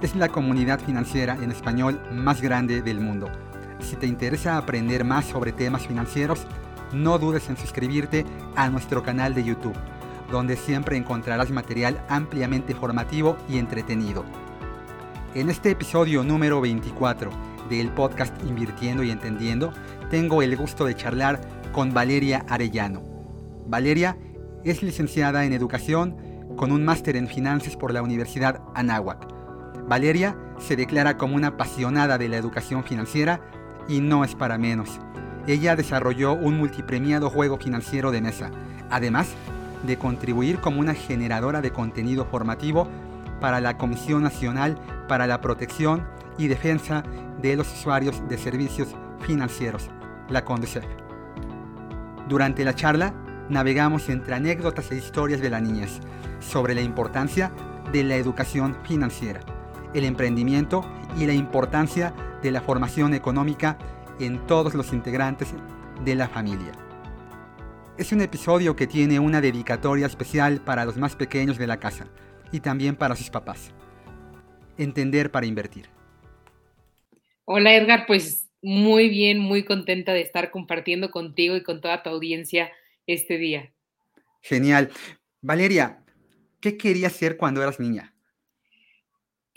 es la comunidad financiera en español más grande del mundo. Si te interesa aprender más sobre temas financieros, no dudes en suscribirte a nuestro canal de YouTube, donde siempre encontrarás material ampliamente formativo y entretenido. En este episodio número 24 del podcast Invirtiendo y Entendiendo, tengo el gusto de charlar con Valeria Arellano. Valeria es licenciada en Educación con un máster en Finanzas por la Universidad Anáhuac Valeria se declara como una apasionada de la educación financiera y no es para menos. Ella desarrolló un multipremiado juego financiero de mesa, además de contribuir como una generadora de contenido formativo para la Comisión Nacional para la Protección y Defensa de los Usuarios de Servicios Financieros, la CONDUCEF. Durante la charla, navegamos entre anécdotas e historias de la niñez sobre la importancia de la educación financiera el emprendimiento y la importancia de la formación económica en todos los integrantes de la familia. Es un episodio que tiene una dedicatoria especial para los más pequeños de la casa y también para sus papás. Entender para invertir. Hola Edgar, pues muy bien, muy contenta de estar compartiendo contigo y con toda tu audiencia este día. Genial. Valeria, ¿qué querías ser cuando eras niña?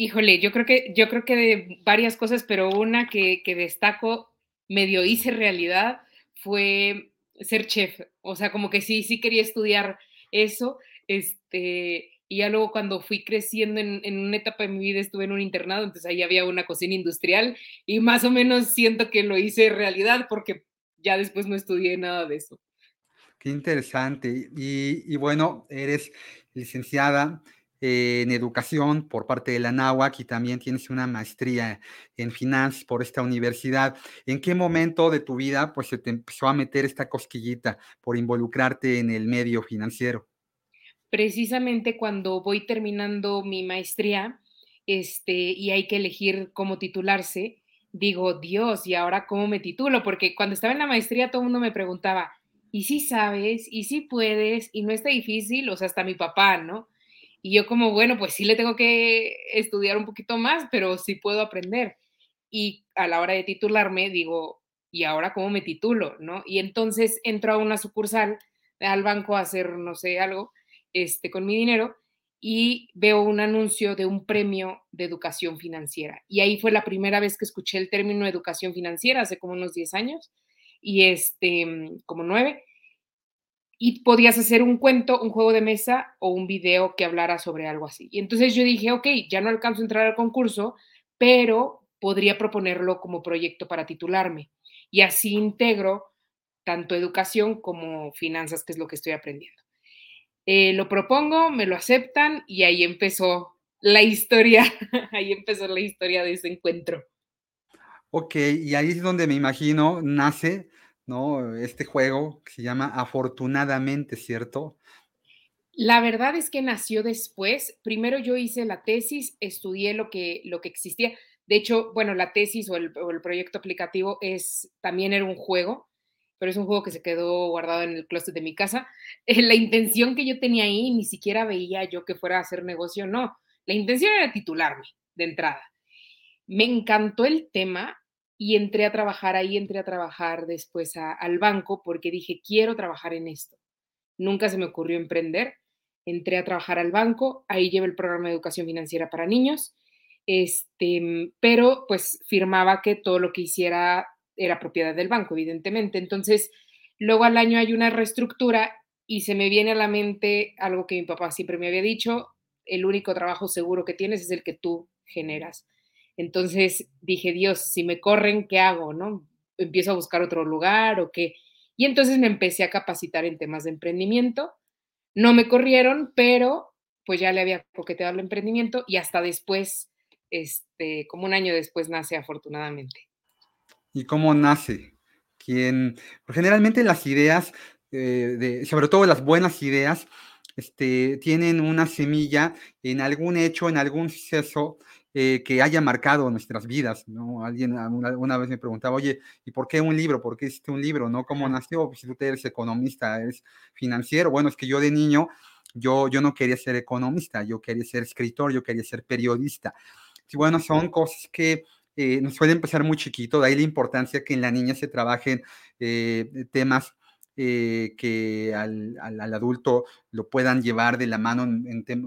Híjole, yo creo que, yo creo que de varias cosas, pero una que, que destaco, medio hice realidad, fue ser chef. O sea, como que sí, sí quería estudiar eso. Este, y ya luego cuando fui creciendo en, en, una etapa de mi vida estuve en un internado, entonces ahí había una cocina industrial y más o menos siento que lo hice realidad porque ya después no estudié nada de eso. Qué interesante. Y, y bueno, eres licenciada en educación por parte de la NAWAC y también tienes una maestría en finanzas por esta universidad. ¿En qué momento de tu vida pues se te empezó a meter esta cosquillita por involucrarte en el medio financiero? Precisamente cuando voy terminando mi maestría este, y hay que elegir cómo titularse, digo, Dios, ¿y ahora cómo me titulo? Porque cuando estaba en la maestría todo el mundo me preguntaba, ¿y si sabes? ¿Y si puedes? ¿Y no está difícil? O sea, hasta mi papá, ¿no? Y yo como, bueno, pues sí le tengo que estudiar un poquito más, pero sí puedo aprender. Y a la hora de titularme, digo, ¿y ahora cómo me titulo? ¿No? Y entonces entro a una sucursal al banco a hacer, no sé, algo este, con mi dinero y veo un anuncio de un premio de educación financiera. Y ahí fue la primera vez que escuché el término educación financiera, hace como unos 10 años, y este, como 9 y podías hacer un cuento, un juego de mesa o un video que hablara sobre algo así. Y entonces yo dije, ok, ya no alcanzo a entrar al concurso, pero podría proponerlo como proyecto para titularme. Y así integro tanto educación como finanzas, que es lo que estoy aprendiendo. Eh, lo propongo, me lo aceptan y ahí empezó la historia, ahí empezó la historia de ese encuentro. Ok, y ahí es donde me imagino nace ¿no? Este juego que se llama Afortunadamente, ¿cierto? La verdad es que nació después. Primero yo hice la tesis, estudié lo que, lo que existía. De hecho, bueno, la tesis o el, o el proyecto aplicativo es, también era un juego, pero es un juego que se quedó guardado en el closet de mi casa. La intención que yo tenía ahí, ni siquiera veía yo que fuera a hacer negocio, no. La intención era titularme de entrada. Me encantó el tema, y entré a trabajar ahí, entré a trabajar después al banco porque dije, quiero trabajar en esto. Nunca se me ocurrió emprender. Entré a trabajar al banco, ahí llevo el programa de educación financiera para niños, este, pero pues firmaba que todo lo que hiciera era propiedad del banco, evidentemente. Entonces, luego al año hay una reestructura y se me viene a la mente algo que mi papá siempre me había dicho, el único trabajo seguro que tienes es el que tú generas. Entonces dije, Dios, si me corren, ¿qué hago? ¿No? ¿Empiezo a buscar otro lugar o qué? Y entonces me empecé a capacitar en temas de emprendimiento. No me corrieron, pero pues ya le había coqueteado el emprendimiento y hasta después este, como un año después nace afortunadamente. ¿Y cómo nace? ¿Quién? Pues, generalmente las ideas, eh, de, sobre todo las buenas ideas, este, tienen una semilla en algún hecho, en algún suceso eh, que haya marcado nuestras vidas, ¿no? Alguien una, vez me preguntaba, oye, ¿y por qué un libro? ¿Por qué hiciste un libro? ¿No? ¿Cómo nació? Pues, si tú eres economista, eres financiero. Bueno, es que yo de niño, yo, yo no quería ser economista, yo quería ser escritor, yo quería ser periodista. Y bueno, son cosas que eh, nos suele empezar muy chiquito, de ahí la importancia que en la niña se trabajen eh, temas eh, que al, al, adulto lo puedan llevar de la mano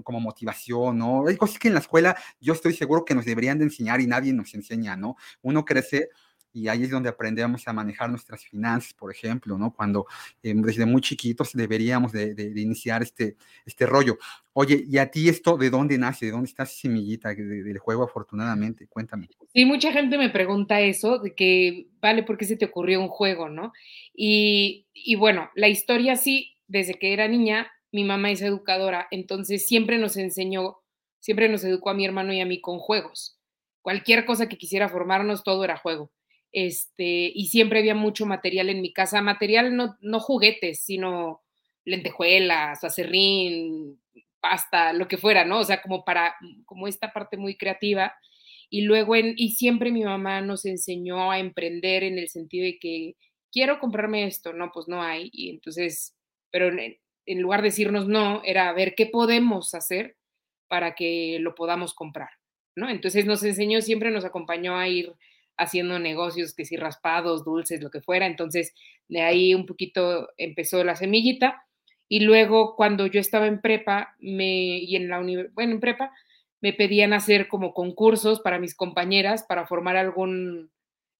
como motivación, ¿no? Hay cosas que en la escuela yo estoy seguro que nos deberían de enseñar y nadie nos enseña, ¿no? Uno crece y ahí es donde aprendemos a manejar nuestras finanzas, por ejemplo, ¿no? Cuando eh, desde muy chiquitos deberíamos de, iniciar este, este rollo. Oye, ¿y a ti esto de dónde nace? ¿De dónde está esa semillita del juego, afortunadamente? Cuéntame. Sí, mucha gente me pregunta eso, de que, vale, ¿por qué se te ocurrió un juego, no? Y, y bueno, la historia sí, desde que era niña, mi mamá es educadora, entonces siempre nos enseñó, siempre nos educó a mi hermano y a mí con juegos. Cualquier cosa que quisiera formarnos, todo era juego este, y siempre había mucho material en mi casa, material no, no juguetes, sino lentejuelas, acerrín, pasta, lo que fuera, ¿no? O sea, como para, como esta parte muy creativa. Y luego, y siempre mi mamá nos enseñó a emprender en el sentido de que quiero comprarme esto, no, pues no hay. Y entonces, pero en, en lugar de decirnos no, era ver qué podemos hacer para que lo podamos comprar, ¿no? Entonces nos enseñó, siempre nos acompañó a ir haciendo negocios, que si raspados, dulces, lo que fuera. Entonces, de ahí un poquito empezó la semillita. Y luego, cuando yo estaba en prepa, me, y en la bueno, en prepa, me pedían hacer como concursos para mis compañeras para formar algún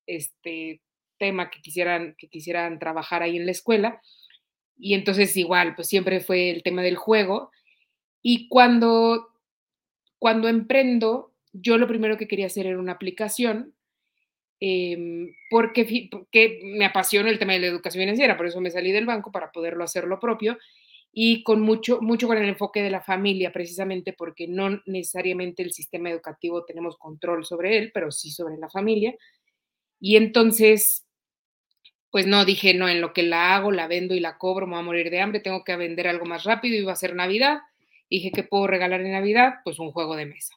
este, tema que quisieran, que quisieran trabajar ahí en la escuela. Y entonces igual, pues siempre fue el tema del juego. Y cuando, cuando emprendo, yo lo primero que quería hacer era una aplicación Em, porque, me apasiona el tema de la educación financiera, por eso me salí del banco para poderlo hacer lo propio y con mucho, mucho con el enfoque de la familia, precisamente porque no necesariamente el sistema educativo tenemos control sobre él, pero sí sobre la familia. Y entonces, pues no, dije, no, en lo que la hago, la vendo y la cobro, me voy a morir de hambre, tengo que vender algo más rápido va a ser Navidad. Dije, ¿qué puedo regalar en Navidad? Pues un juego de mesa.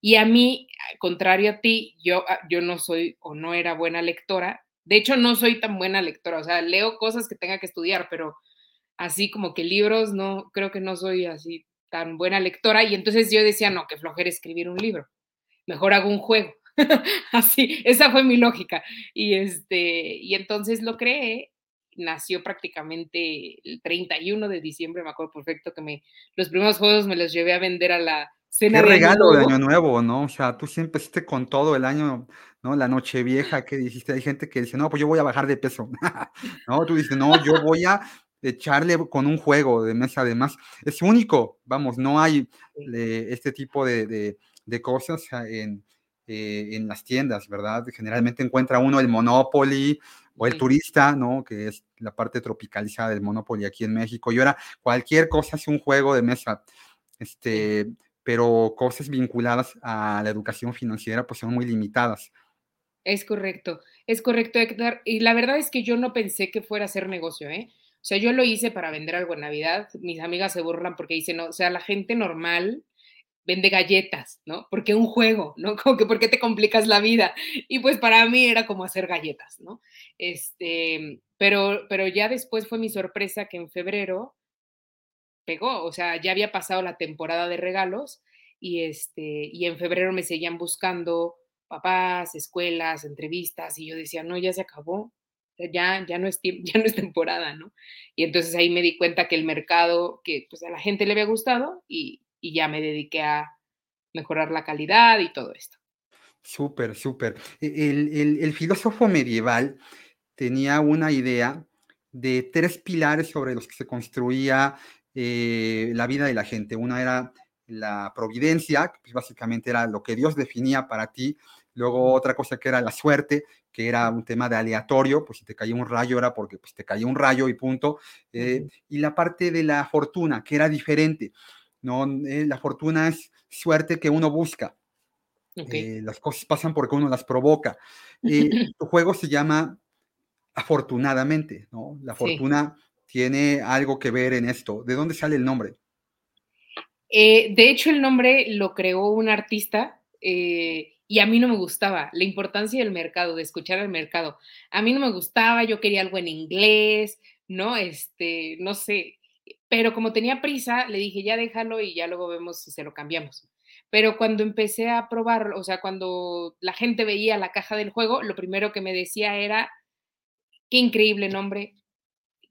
Y a mí, contrario a ti, yo, ah, yo no soy o no era buena lectora. De hecho, no soy tan buena lectora. O sea, leo cosas que tenga que estudiar, pero así como que libros, no, creo que no soy así tan buena lectora. Y entonces yo decía, no, que flojera escribir un libro. Mejor hago un juego. así, esa fue mi lógica. Y, este, y entonces lo creé nació prácticamente el 31 de diciembre, me acuerdo perfecto que me, los primeros juegos me los llevé a vender a la, Qué regalo de Año Nuevo, ¿no? O sea, tú siempre estás con todo el año, ¿no? La noche vieja que dijiste, hay gente que dice, no, pues yo voy a bajar de peso, ¿no? Tú dices, no, yo voy a echarle con un juego de mesa, además, es único, vamos, no hay eh, este tipo de, cosas en, eh, en las tiendas, ¿verdad? Generalmente encuentra uno el Monopoly o el turista, ¿no? Que es la parte tropicalizada del Monopoly aquí en México, y ahora cualquier cosa es un juego de mesa. Este, pero cosas vinculadas a la educación financiera pues son muy limitadas. Es correcto, es correcto, Héctor. Y la verdad es que yo no pensé que fuera a ser negocio, ¿eh? O sea, yo lo hice para vender algo en Navidad. Mis amigas se burlan porque dicen, no, o sea, la gente normal vende galletas, ¿no? Porque un juego, ¿no? Como que, ¿por qué te complicas la vida? Y pues para mí era como hacer galletas, ¿no? Este, pero, pero ya después fue mi sorpresa que en febrero pegó, o sea, ya había pasado la temporada de regalos y, este, y en febrero me seguían buscando papás, escuelas, entrevistas y yo decía, no, ya se acabó, ya, ya, no, es, ya no es temporada, ¿no? Y entonces ahí me di cuenta que el mercado, que pues a la gente le había gustado y, y ya me dediqué a mejorar la calidad y todo esto. Súper, súper. E, el, el, el filósofo medieval tenía una idea de tres pilares sobre los que se construía eh, la vida de la gente. Una era la providencia, que pues, básicamente era lo que Dios definía para ti. Luego otra cosa que era la suerte, que era un tema de aleatorio, pues si te caía un rayo era porque pues, te caía un rayo y punto. Eh, y la parte de la fortuna, que era diferente. ¿no? Eh, la fortuna es suerte que uno busca. Eh, las cosas pasan porque uno las provoca. Eh, tu juego se llama Afortunadamente, ¿no? La fortuna tiene algo que ver en esto. ¿De dónde sale el nombre? Eh, de hecho, el nombre lo creó un artista y a mí no me gustaba la importancia del mercado, de escuchar al mercado. A mí no me gustaba, yo quería algo en inglés, ¿no? Este, no sé, pero como tenía prisa, le dije, ya déjalo y ya luego vemos si se lo cambiamos. Pero cuando empecé a probarlo, o sea, cuando la gente veía la caja del juego, lo primero que me decía era, qué increíble nombre,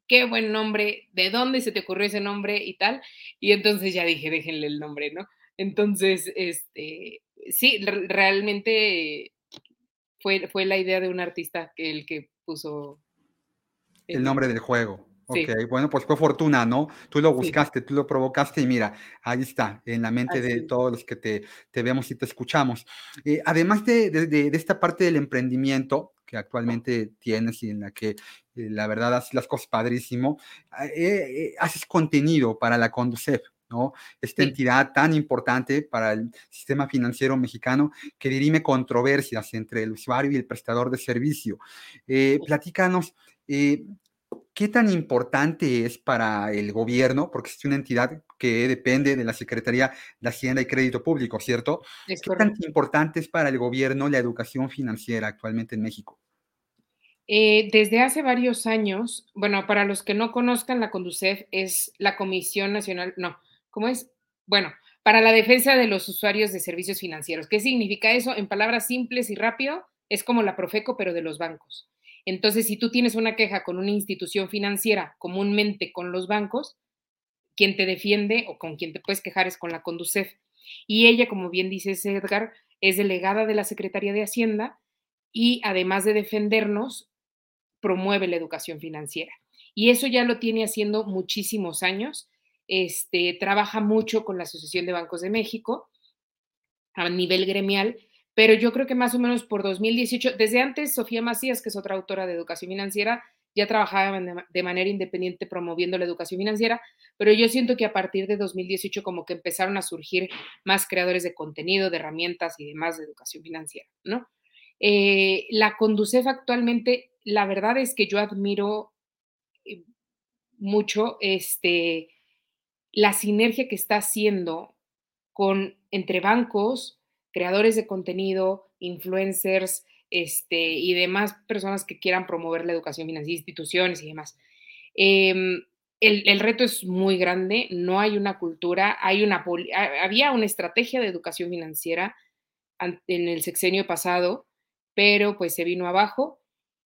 qué buen nombre, de dónde se te ocurrió ese nombre y tal. Y entonces ya dije, déjenle el nombre, ¿no? Entonces, este, sí, realmente fue, fue la idea de un artista que el que puso el nombre del juego. Ok, bueno, pues fue fortuna, ¿no? Tú lo buscaste, tú lo provocaste y mira, ahí está, en la mente de todos los que te, te vemos y te escuchamos. Eh, además de, de, esta parte del emprendimiento que actualmente tienes y en la que eh, la verdad haces las cosas padrísimo, ah, eh, haces contenido para la Conducef. ¿no? Esta entidad tan importante para el sistema financiero mexicano que dirime controversias entre el usuario y el prestador de servicio. platícanos, ¿Qué tan importante es para el gobierno? Porque es una entidad que depende de la Secretaría de Hacienda y Crédito Público, ¿cierto? ¿Qué tan importante es para el gobierno la educación financiera actualmente en México? Eh, desde hace varios años, bueno, para los que no conozcan, la Conducef es la Comisión Nacional, no, ¿cómo es? Bueno, para la defensa de los usuarios de servicios financieros. ¿Qué significa eso? En palabras simples y rápido, es como la Profeco, pero de los bancos. Entonces, si tú tienes una queja con una institución financiera, comúnmente con los bancos, quien te defiende o con quien te puedes quejar es con la Conducef. Y ella, como bien dice Edgar, es delegada de la Secretaría de Hacienda y además de defendernos, promueve la educación financiera. Y eso ya lo tiene haciendo muchísimos años. Este, trabaja mucho con la Asociación de Bancos de México a nivel gremial pero yo creo que más o menos por 2018, desde antes, Sofía Macías, que es otra autora de educación financiera, ya trabajaba de manera independiente promoviendo la educación financiera, pero yo siento que a partir de 2018 como que empezaron a surgir más creadores de contenido, de herramientas y demás de educación financiera, ¿no? Eh, la Conducef actualmente, la verdad es que yo admiro eh, mucho este, la sinergia que está haciendo con, entre bancos, creadores de contenido, influencers este, y demás personas que quieran promover la educación financiera, instituciones y demás. Em, el, reto es muy grande, no hay una cultura, hay una, había una estrategia de educación financiera en el sexenio pasado, pero pues se vino abajo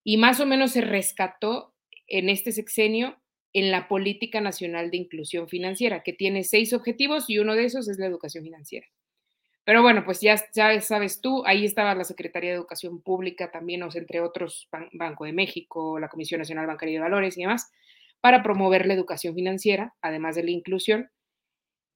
y más o menos se rescató en este sexenio en la Política Nacional de Inclusión Financiera, que tiene seis objetivos y uno de esos es la educación financiera. Pero bueno, pues ya, sabes tú, ahí estaba la Secretaría de Educación Pública también, o entre otros, Banco de México, la Comisión Nacional Bancaria de Valores y demás, para promover la educación financiera, además de la inclusión.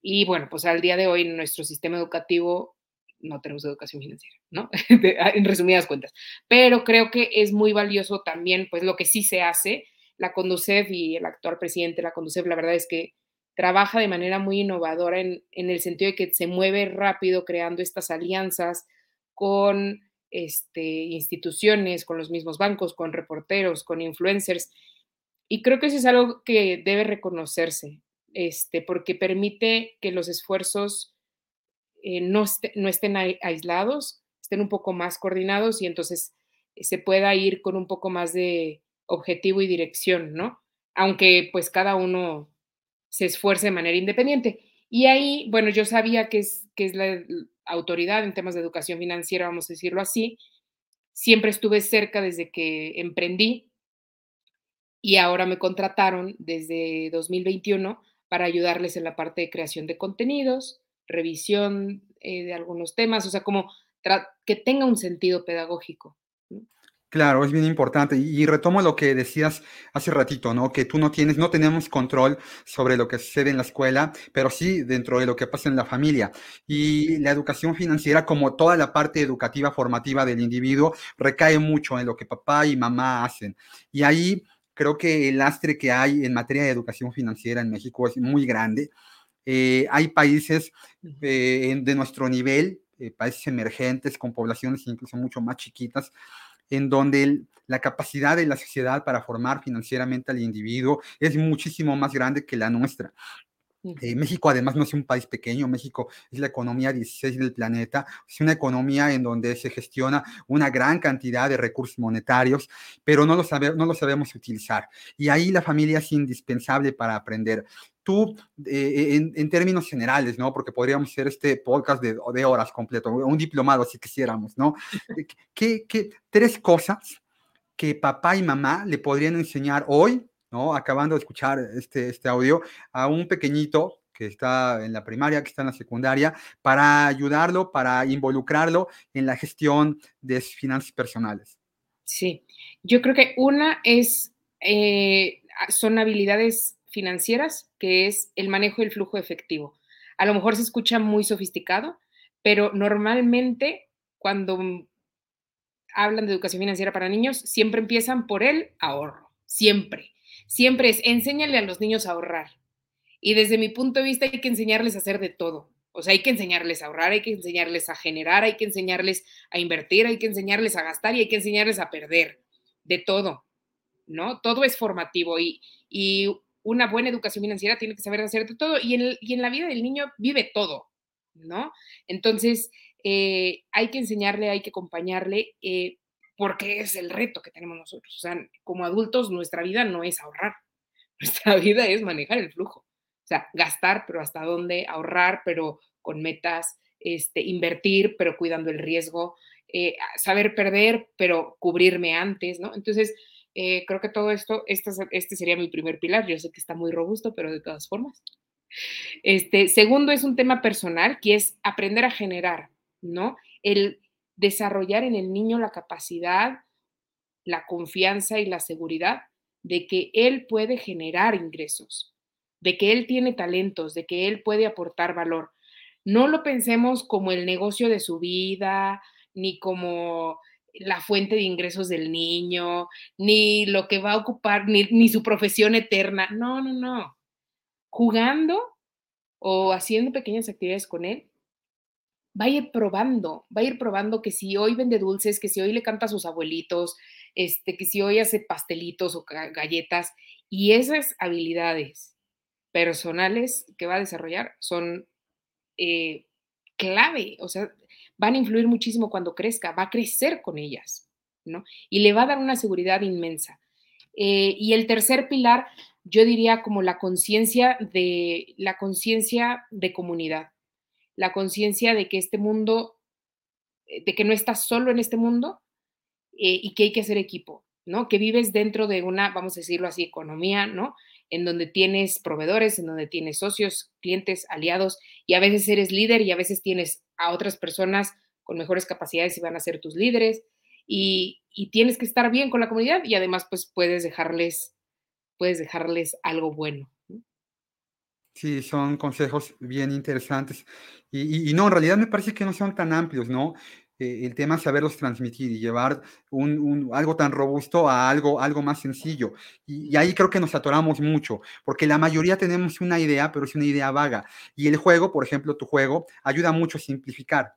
Y bueno, pues al día de hoy en nuestro sistema educativo no tenemos educación financiera, ¿no? en resumidas cuentas. Pero creo que es muy valioso también, pues lo que sí se hace, la Conducef y el actual presidente de la Conducef, la verdad es que trabaja de manera muy innovadora en, el sentido de que se mueve rápido creando estas alianzas con este, instituciones, con los mismos bancos, con reporteros, con influencers. Y creo que eso es algo que debe reconocerse, este, porque permite que los esfuerzos eh, no, no, estén aislados, estén un poco más coordinados y entonces se pueda ir con un poco más de objetivo y dirección, ¿no? Aunque pues cada uno se esfuerce de manera independiente. Y ahí, bueno, yo sabía que es, que es la autoridad en temas de educación financiera, vamos a decirlo así. Siempre estuve cerca desde que emprendí y ahora me contrataron desde 2021 para ayudarles en la parte de creación de contenidos, revisión eh, de algunos temas, o sea, como que tenga un sentido pedagógico. Claro, es bien importante. Y, retomo lo que decías hace ratito, ¿no? Que tú no tienes, no tenemos control sobre lo que sucede en la escuela, pero sí dentro de lo que pasa en la familia. Y la educación financiera, como toda la parte educativa formativa del individuo, recae mucho en lo que papá y mamá hacen. Y ahí creo que el lastre que hay en materia de educación financiera en México es muy grande. Eh, hay países eh, de nuestro nivel eh, países emergentes con poblaciones incluso mucho más chiquitas, en donde la capacidad de la sociedad para formar financieramente al individuo es muchísimo más grande que la nuestra. Eh, México además no es un país pequeño, México es la economía 16 del planeta, es una economía en donde se gestiona una gran cantidad de recursos monetarios, pero no lo, sabe, no lo sabemos utilizar. Y ahí la familia es indispensable para aprender. Tú, eh, en, en, términos generales, ¿no? Porque podríamos hacer este podcast de, de horas completo, un diplomado si quisiéramos, ¿no? ¿Qué, qué, tres cosas que papá y mamá le podrían enseñar hoy ¿no? Acabando de escuchar este, este audio, a un pequeñito que está en la primaria, que está en la secundaria, para ayudarlo, para involucrarlo en la gestión de sus finanzas personales. Sí, yo creo que una es, eh, son habilidades financieras, que es el manejo del flujo efectivo. A lo mejor se escucha muy sofisticado, pero normalmente cuando hablan de educación financiera para niños, siempre empiezan por el ahorro, siempre siempre es enséñale a los niños a ahorrar. Y desde mi punto de vista hay que enseñarles a hacer de todo. O sea, hay que enseñarles a ahorrar, hay que enseñarles a generar, hay que enseñarles a invertir, hay que enseñarles a gastar y hay que enseñarles a perder. De todo, ¿no? Todo es formativo y, una buena educación financiera tiene que saber hacer de todo y en, y en la vida del niño vive todo, ¿no? Entonces, eh, hay que enseñarle, hay que acompañarle. Eh, porque es el reto que tenemos nosotros. O sea, como adultos, nuestra vida no es ahorrar, nuestra vida es manejar el flujo. O sea, gastar, pero hasta dónde, ahorrar, pero con metas, este, invertir, pero cuidando el riesgo, eh, saber perder, pero cubrirme antes, ¿no? Entonces, eh, creo que todo esto, este, este sería mi primer pilar. Yo sé que está muy robusto, pero de todas formas. Este, segundo es un tema personal, que es aprender a generar, ¿no? El desarrollar en el niño la capacidad, la confianza y la seguridad de que él puede generar ingresos, de que él tiene talentos, de que él puede aportar valor. No lo pensemos como el negocio de su vida, ni como la fuente de ingresos del niño, ni lo que va a ocupar, ni, ni su profesión eterna. No, no, no. Jugando o haciendo pequeñas actividades con él, va a ir probando, va a ir probando que si hoy vende dulces, que si hoy le canta a sus abuelitos, este, que si hoy hace pastelitos o galletas, y esas habilidades personales que va a desarrollar son eh, clave, o sea, van a influir muchísimo cuando crezca, va a crecer con ellas, ¿no? Y le va a dar una seguridad inmensa. Eh, y el tercer pilar, yo diría como la conciencia de la conciencia de comunidad la conciencia de que este mundo, eh, de que no estás solo en este mundo eh, y que hay que hacer equipo, ¿no? Que vives dentro de una, vamos a decirlo así, economía, ¿no? En donde tienes proveedores, en donde tienes socios, clientes, aliados, y a veces eres líder y a veces tienes a otras personas con mejores capacidades y van a ser tus líderes, y, y tienes que estar bien con la comunidad y además pues puedes dejarles, puedes dejarles algo bueno. Sí, son consejos bien interesantes. Y, no, en realidad me parece que no son tan amplios, ¿no? Eh, el tema saberlos transmitir y llevar un, algo tan robusto a algo, algo más sencillo. Y, ahí creo que nos atoramos mucho, porque la mayoría tenemos una idea, pero es una idea vaga. Y el juego, por ejemplo, tu juego, ayuda mucho a simplificar.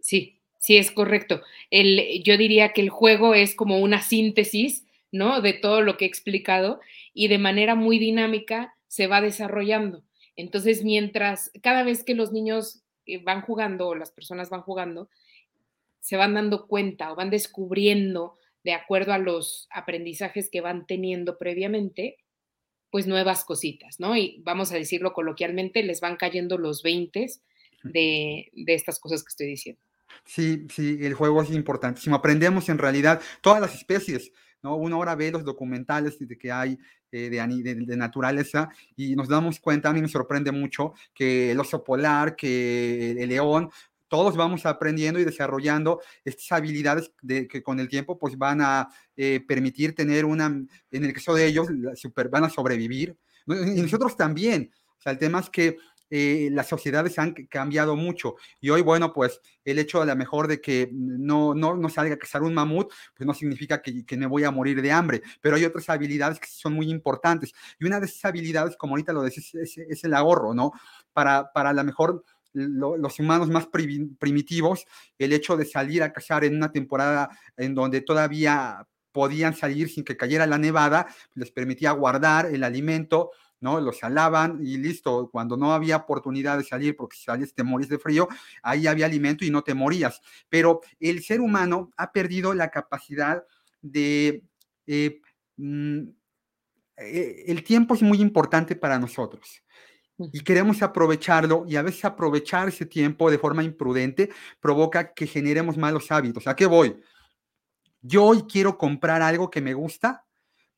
Sí, sí, es correcto. El, yo diría que el juego es como una síntesis, ¿no? De todo lo que he explicado y de manera muy dinámica se va desarrollando. Entonces, mientras cada vez que los niños van jugando o las personas van jugando, se van dando cuenta o van descubriendo, de acuerdo a los aprendizajes que van teniendo previamente, pues nuevas cositas, ¿no? Y vamos a decirlo coloquialmente, les van cayendo los 20 de, de estas cosas que estoy diciendo. Sí, sí, el juego es importantísimo. Aprendemos en realidad todas las especies, ¿no? Uno ahora ve los documentales de que hay eh, de, naturaleza y nos damos cuenta, a mí me sorprende mucho que el oso polar, que el, león, todos vamos aprendiendo y desarrollando estas habilidades de, que con el tiempo pues van a eh, permitir tener una, en el caso de ellos, van a sobrevivir. Y nosotros también. O sea, el tema es que eh, las sociedades han cambiado mucho. Y hoy, bueno, pues el hecho a lo mejor de que no, no, no salga a cazar un mamut, pues no significa que, que, me voy a morir de hambre, pero hay otras habilidades que son muy importantes. Y una de esas habilidades, como ahorita lo decís, es, el ahorro, ¿no? Para, para a lo mejor los humanos más primitivos, el hecho de salir a cazar en una temporada en donde todavía podían salir sin que cayera la nevada, les permitía guardar el alimento, ¿no? Los alaban y listo. Cuando no había oportunidad de salir porque si salías te morís de frío, ahí había alimento y no te morías. Pero el ser humano ha perdido la capacidad de... Eh, mm, eh, el tiempo es muy importante para nosotros y queremos aprovecharlo y a veces aprovechar ese tiempo de forma imprudente provoca que generemos malos hábitos. ¿A qué voy? Yo hoy quiero comprar algo que me gusta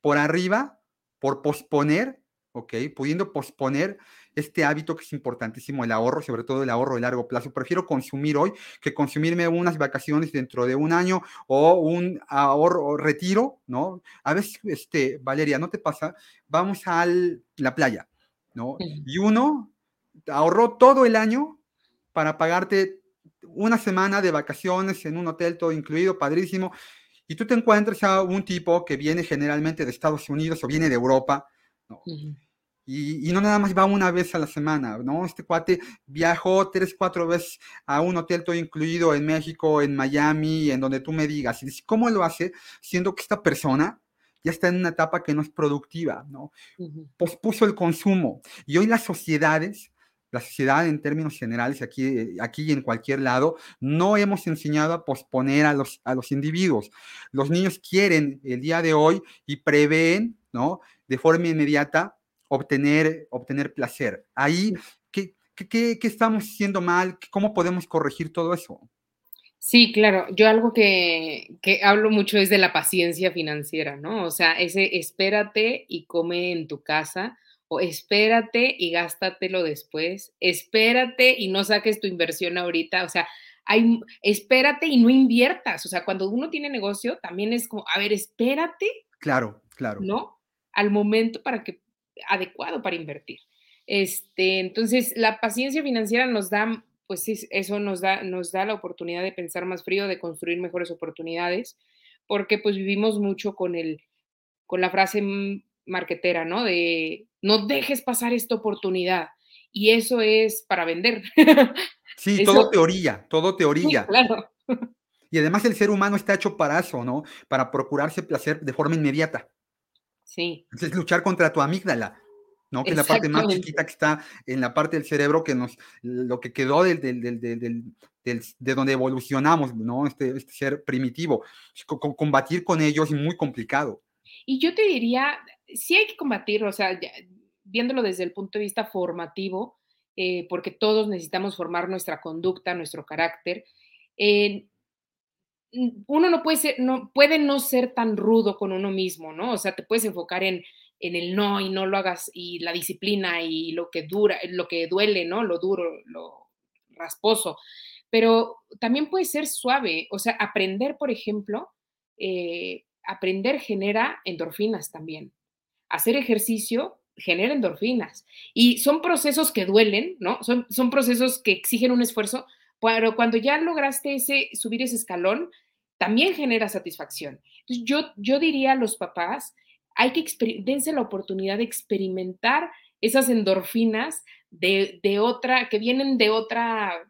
por arriba, por posponer, ¿ok? Pudiendo posponer este hábito que es importantísimo, el ahorro, sobre todo el ahorro de largo plazo. Prefiero consumir hoy que consumirme unas vacaciones dentro de un año o un ahorro o retiro, ¿no? A veces, este, Valeria, ¿no te pasa? Vamos a la playa ¿no? Y uno ahorró todo el año para pagarte una semana de vacaciones en un hotel todo incluido, padrísimo, y tú te encuentras a un tipo que viene generalmente de Estados Unidos o viene de Europa, y, y, no nada más va una vez a la semana, ¿no? Este cuate viajó tres, cuatro veces a un hotel todo incluido en México, en Miami, en donde tú me digas, y dices, ¿cómo lo hace? Siendo que esta persona ya está en una etapa que no es productiva, ¿no? Pospuso el consumo. Y hoy las sociedades, la sociedad en términos generales, aquí, aquí y en cualquier lado, no hemos enseñado a posponer a los, a los individuos. Los niños quieren el día de hoy y prevén, ¿no? De forma inmediata obtener, obtener placer. Ahí, ¿qué, qué, qué estamos haciendo mal? ¿Cómo podemos corregir todo eso? Sí, claro. Yo algo que, hablo mucho es de la paciencia financiera, ¿no? O sea, ese espérate y come en tu casa, o espérate y gástatelo después, espérate y no saques tu inversión ahorita, o sea, hay, espérate y no inviertas, o sea, cuando uno tiene negocio, también es como, a ver, espérate. Claro, claro. ¿No? Al momento para que, adecuado para invertir. Este, entonces, la paciencia financiera nos da pues sí, eso nos da, nos da la oportunidad de pensar más frío, de construir mejores oportunidades, porque pues vivimos mucho con, el, con la frase marquetera, ¿no? De no dejes pasar esta oportunidad. Y eso es para vender. Sí, todo teoría, todo teoría. claro. Y además el ser humano está hecho para eso, ¿no? Para procurarse placer de forma inmediata. Sí. Es luchar contra tu amígdala. ¿no? Que es la parte más chiquita que está en la parte del cerebro que nos, lo que quedó del, del, del, de donde evolucionamos, ¿no? Este, este ser primitivo. combatir con ellos es muy complicado. Y yo te diría, sí hay que combatirlo, o sea, viéndolo desde el punto de vista formativo, eh, porque todos necesitamos formar nuestra conducta, nuestro carácter. Uno no puede no puede no ser tan rudo con uno mismo, ¿no? O sea, te puedes enfocar en en el no y no lo hagas y la disciplina y lo que dura, lo que duele, ¿no? Lo duro, lo rasposo. Pero también puede ser suave, o sea, aprender, por ejemplo, eh, aprender genera endorfinas también. Hacer ejercicio genera endorfinas. Y son procesos que duelen, ¿no? Son, son procesos que exigen un esfuerzo, pero cuando ya lograste ese, subir ese escalón, también genera satisfacción. Entonces, yo, yo diría a los papás, hay que dense la oportunidad de experimentar esas endorfinas de, otra, que vienen de otra,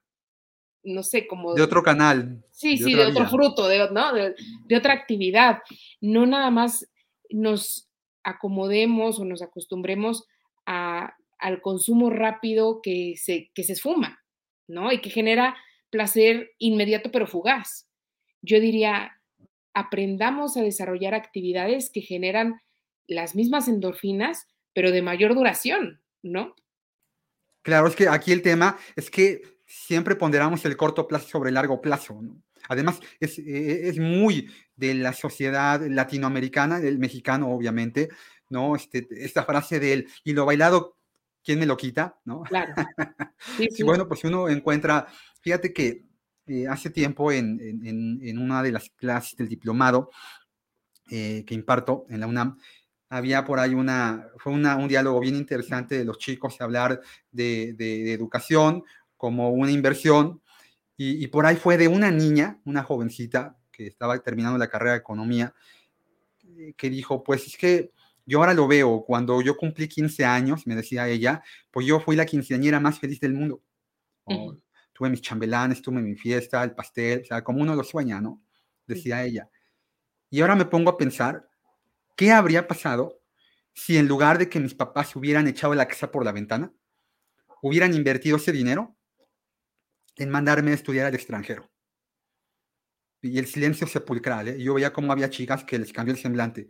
no sé, como... De otro canal. Sí, sí, de otro fruto, de, ¿no? de, otra actividad. No nada más nos acomodemos o nos acostumbremos al consumo rápido que se, que se esfuma, ¿no? Y que genera placer inmediato pero fugaz. Yo diría, aprendamos a desarrollar actividades que generan las mismas endorfinas, pero de mayor duración, ¿no? Claro, es que aquí el tema es que siempre ponderamos el corto plazo sobre el largo plazo. Además, es, e, es, muy de la sociedad latinoamericana, el mexicano, obviamente, ¿no? Este, esta frase del y lo bailado, ¿quién me lo quita? ¿no? Claro. Sí, bueno, pues uno encuentra, fíjate que eh, hace tiempo en, en, en, una de las clases del diplomado eh, que imparto en la UNAM, había por ahí una, fue un diálogo bien interesante de los chicos hablar de, educación como una inversión y, por ahí fue de una niña, una jovencita que estaba terminando la carrera de economía, eh, que dijo, pues es que yo ahora lo veo, cuando yo cumplí 15 años, me decía ella, pues yo fui la quinceañera más feliz del mundo, Tuve mis chambelanes, tuve mi fiesta, el pastel, o sea, como uno lo sueña, ¿no? Decía ella. Y ahora me pongo a pensar, ¿qué habría pasado si en lugar de que mis papás hubieran echado la casa por la ventana, hubieran invertido ese dinero en mandarme a estudiar al extranjero? Y el silencio sepulcral, ¿eh? Yo veía cómo había chicas que les cambió el semblante.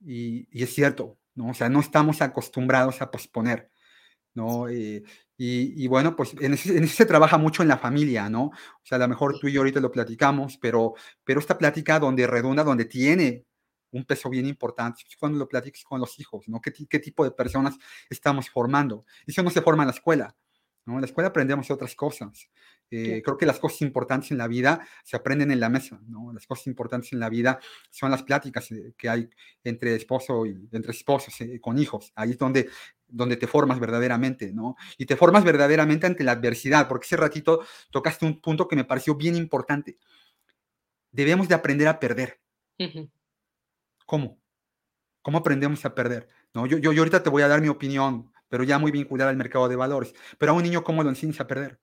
Y, y es cierto, ¿no? O sea, no estamos acostumbrados a posponer, ¿no? Eh, y, y, bueno, pues en ese, en ese, se trabaja mucho en la familia, ¿no? O sea, a lo mejor tú y yo ahorita lo platicamos, pero, pero esta plática donde redunda, donde tiene un peso bien importante, cuando lo platiques con los hijos, ¿no? ¿Qué, qué tipo de personas estamos formando? Eso no se forma en la escuela, ¿no? En la escuela aprendemos otras cosas. Eh, creo que las cosas importantes en la vida se aprenden en la mesa, ¿no? Las cosas importantes en la vida son las pláticas eh, que hay entre esposo y entre esposos, eh, con hijos. Ahí es donde, donde te formas verdaderamente, ¿no? Y te formas verdaderamente ante la adversidad, porque ese ratito tocaste un punto que me pareció bien importante. Debemos de aprender a perder. Uh -huh. ¿Cómo? ¿Cómo aprendemos a perder? ¿No? Yo, yo, yo ahorita te voy a dar mi opinión, pero ya muy vinculada al mercado de valores. Pero a un niño, ¿cómo lo enseñas a perder?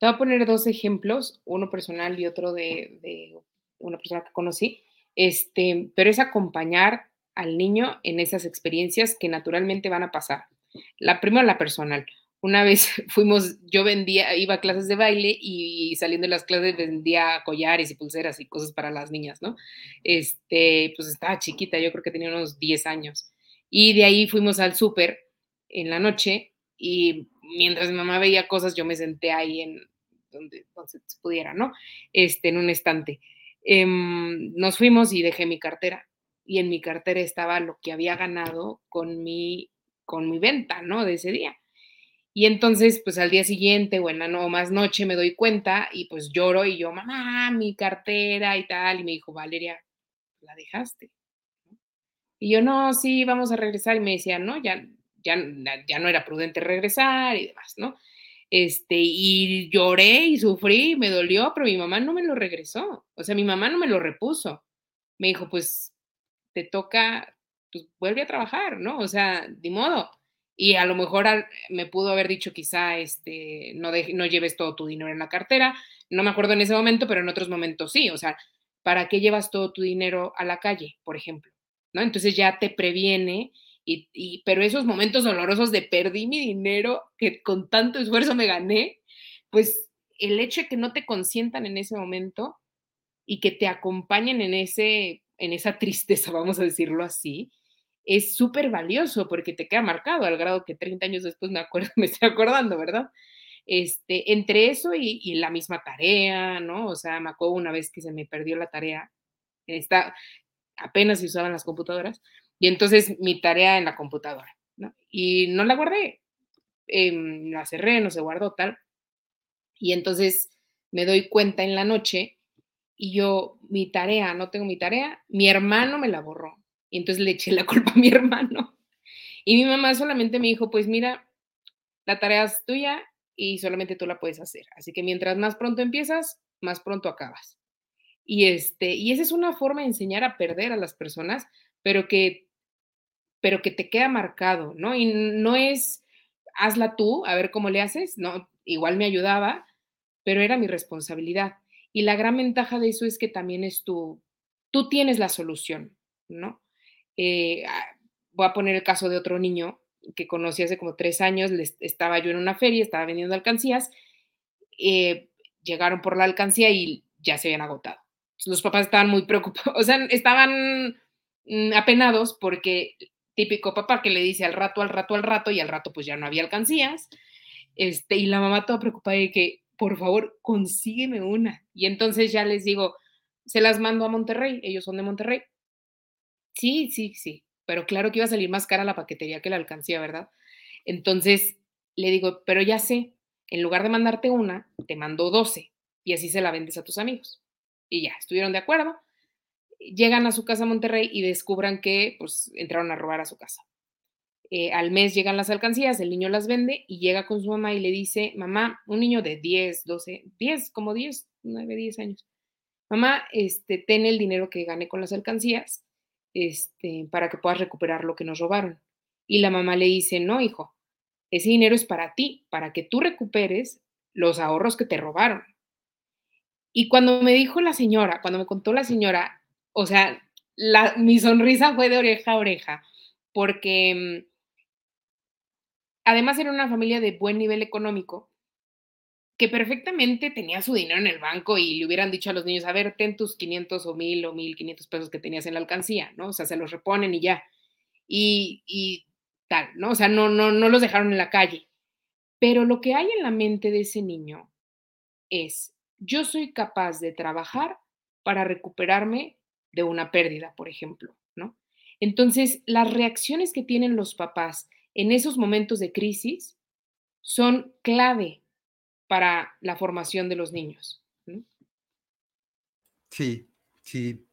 Te voy a poner dos ejemplos, uno personal y otro de, una persona que conocí, este, pero es acompañar al niño en esas experiencias que naturalmente van a pasar. La primera, la personal. Una vez fuimos, yo vendía, iba a clases de baile y saliendo de las clases vendía collares y pulseras y cosas para las niñas, ¿no? Este, pues estaba chiquita, yo creo que tenía unos 10 años. Y de ahí fuimos al súper en la noche y mientras mi mamá veía cosas, yo me senté ahí en donde, se pudiera, ¿no? Este, en un estante. Eh, nos fuimos y dejé mi cartera. Y en mi cartera estaba lo que había ganado con mi, con mi venta, ¿no? De ese día. Y entonces, pues al día siguiente o no, más noche me doy cuenta y pues lloro y yo, mamá, mi cartera y tal. Y me dijo, Valeria, la dejaste. Y yo, no, sí, vamos a regresar. Y me decía, no, ya, ya, ya no era prudente regresar y demás, ¿no? Este, y lloré y sufrí, me dolió, pero mi mamá no me lo regresó. O sea, mi mamá no me lo repuso. Me dijo, pues te toca, pues vuelve a trabajar, ¿no? O sea, de modo. Y a lo mejor me pudo haber dicho quizá, este, no, de, no lleves todo tu dinero en la cartera. No me acuerdo en ese momento, pero en otros momentos sí. O sea, ¿para qué llevas todo tu dinero a la calle, por ejemplo? ¿No? Entonces ya te previene pero esos momentos dolorosos de perdí mi dinero que con tanto esfuerzo me gané, pues el hecho de que no te consientan en ese momento y que te acompañen en, ese, en esa tristeza, vamos a decirlo así, es súper valioso porque te queda marcado al grado que 30 años después me, acuerdo, me estoy acordando, ¿verdad? Este, entre eso y, y, la misma tarea, ¿no? O sea, me acuerdo una vez que se me perdió la tarea, está, apenas se usaban las computadoras, y entonces mi tarea en la computadora. Y no la guardé, eh, la cerré, no se guardó tal. Y entonces me doy cuenta en la noche y yo, mi tarea, no tengo mi tarea, mi hermano me la borró. Y entonces le eché la culpa a mi hermano. Y mi mamá solamente me dijo, pues mira, la tarea es tuya y solamente tú la puedes hacer. Así que mientras más pronto empiezas, más pronto acabas. Y, este, y esa es una forma de enseñar a perder a las personas, pero que pero que te queda marcado, ¿no? Y no es, hazla tú, a ver cómo le haces, no, igual me ayudaba, pero era mi responsabilidad. Y la gran ventaja de eso es que también es tu, tú tienes la solución, ¿no? Eh, voy a poner el caso de otro niño que conocí hace como tres años, les, estaba yo en una feria, estaba vendiendo alcancías, eh, llegaron por la alcancía y ya se habían agotado. Los papás estaban muy preocupados, o sea, estaban mm, apenados porque típico papá que le dice al rato, al rato, al rato, y al rato pues ya no había alcancías. Este, y la mamá toda preocupada de que, por favor, consígueme una. Y entonces ya les digo, se las mando a Monterrey, ellos son de Monterrey. Sí, sí, sí, pero claro que iba a salir más cara la paquetería que la alcancía, ¿verdad? Entonces le digo, pero ya sé, en lugar de mandarte una, te mando 12 y así se la vendes a tus amigos. Y ya, estuvieron de acuerdo llegan a su casa a Monterrey y descubran que pues entraron a robar a su casa. Eh, al mes llegan las alcancías, el niño las vende y llega con su mamá y le dice, mamá, un niño de 10, 12, 10, como 10, 9, 10 años, mamá, este, ten el dinero que gané con las alcancías este, para que puedas recuperar lo que nos robaron. Y la mamá le dice, no, hijo, ese dinero es para ti, para que tú recuperes los ahorros que te robaron. Y cuando me dijo la señora, cuando me contó la señora, o sea, mi sonrisa fue de oreja a oreja, porque mm, además era una familia de buen nivel económico, que perfectamente tenía su dinero en el banco y le hubieran dicho a los niños, a ver, ten tus 500 o 1000 o 1500 pesos que tenías en la alcancía, ¿no? O sea, se los reponen y ya. Y, y tal, ¿no? O sea, no, no, no los dejaron en la calle. Pero lo que hay en la mente de ese niño es, yo soy capaz de trabajar para recuperarme de una pérdida, por ejemplo, ¿no? Entonces, las reacciones que tienen los papás en esos momentos de crisis son clave para la formación de los niños. Sí, sí.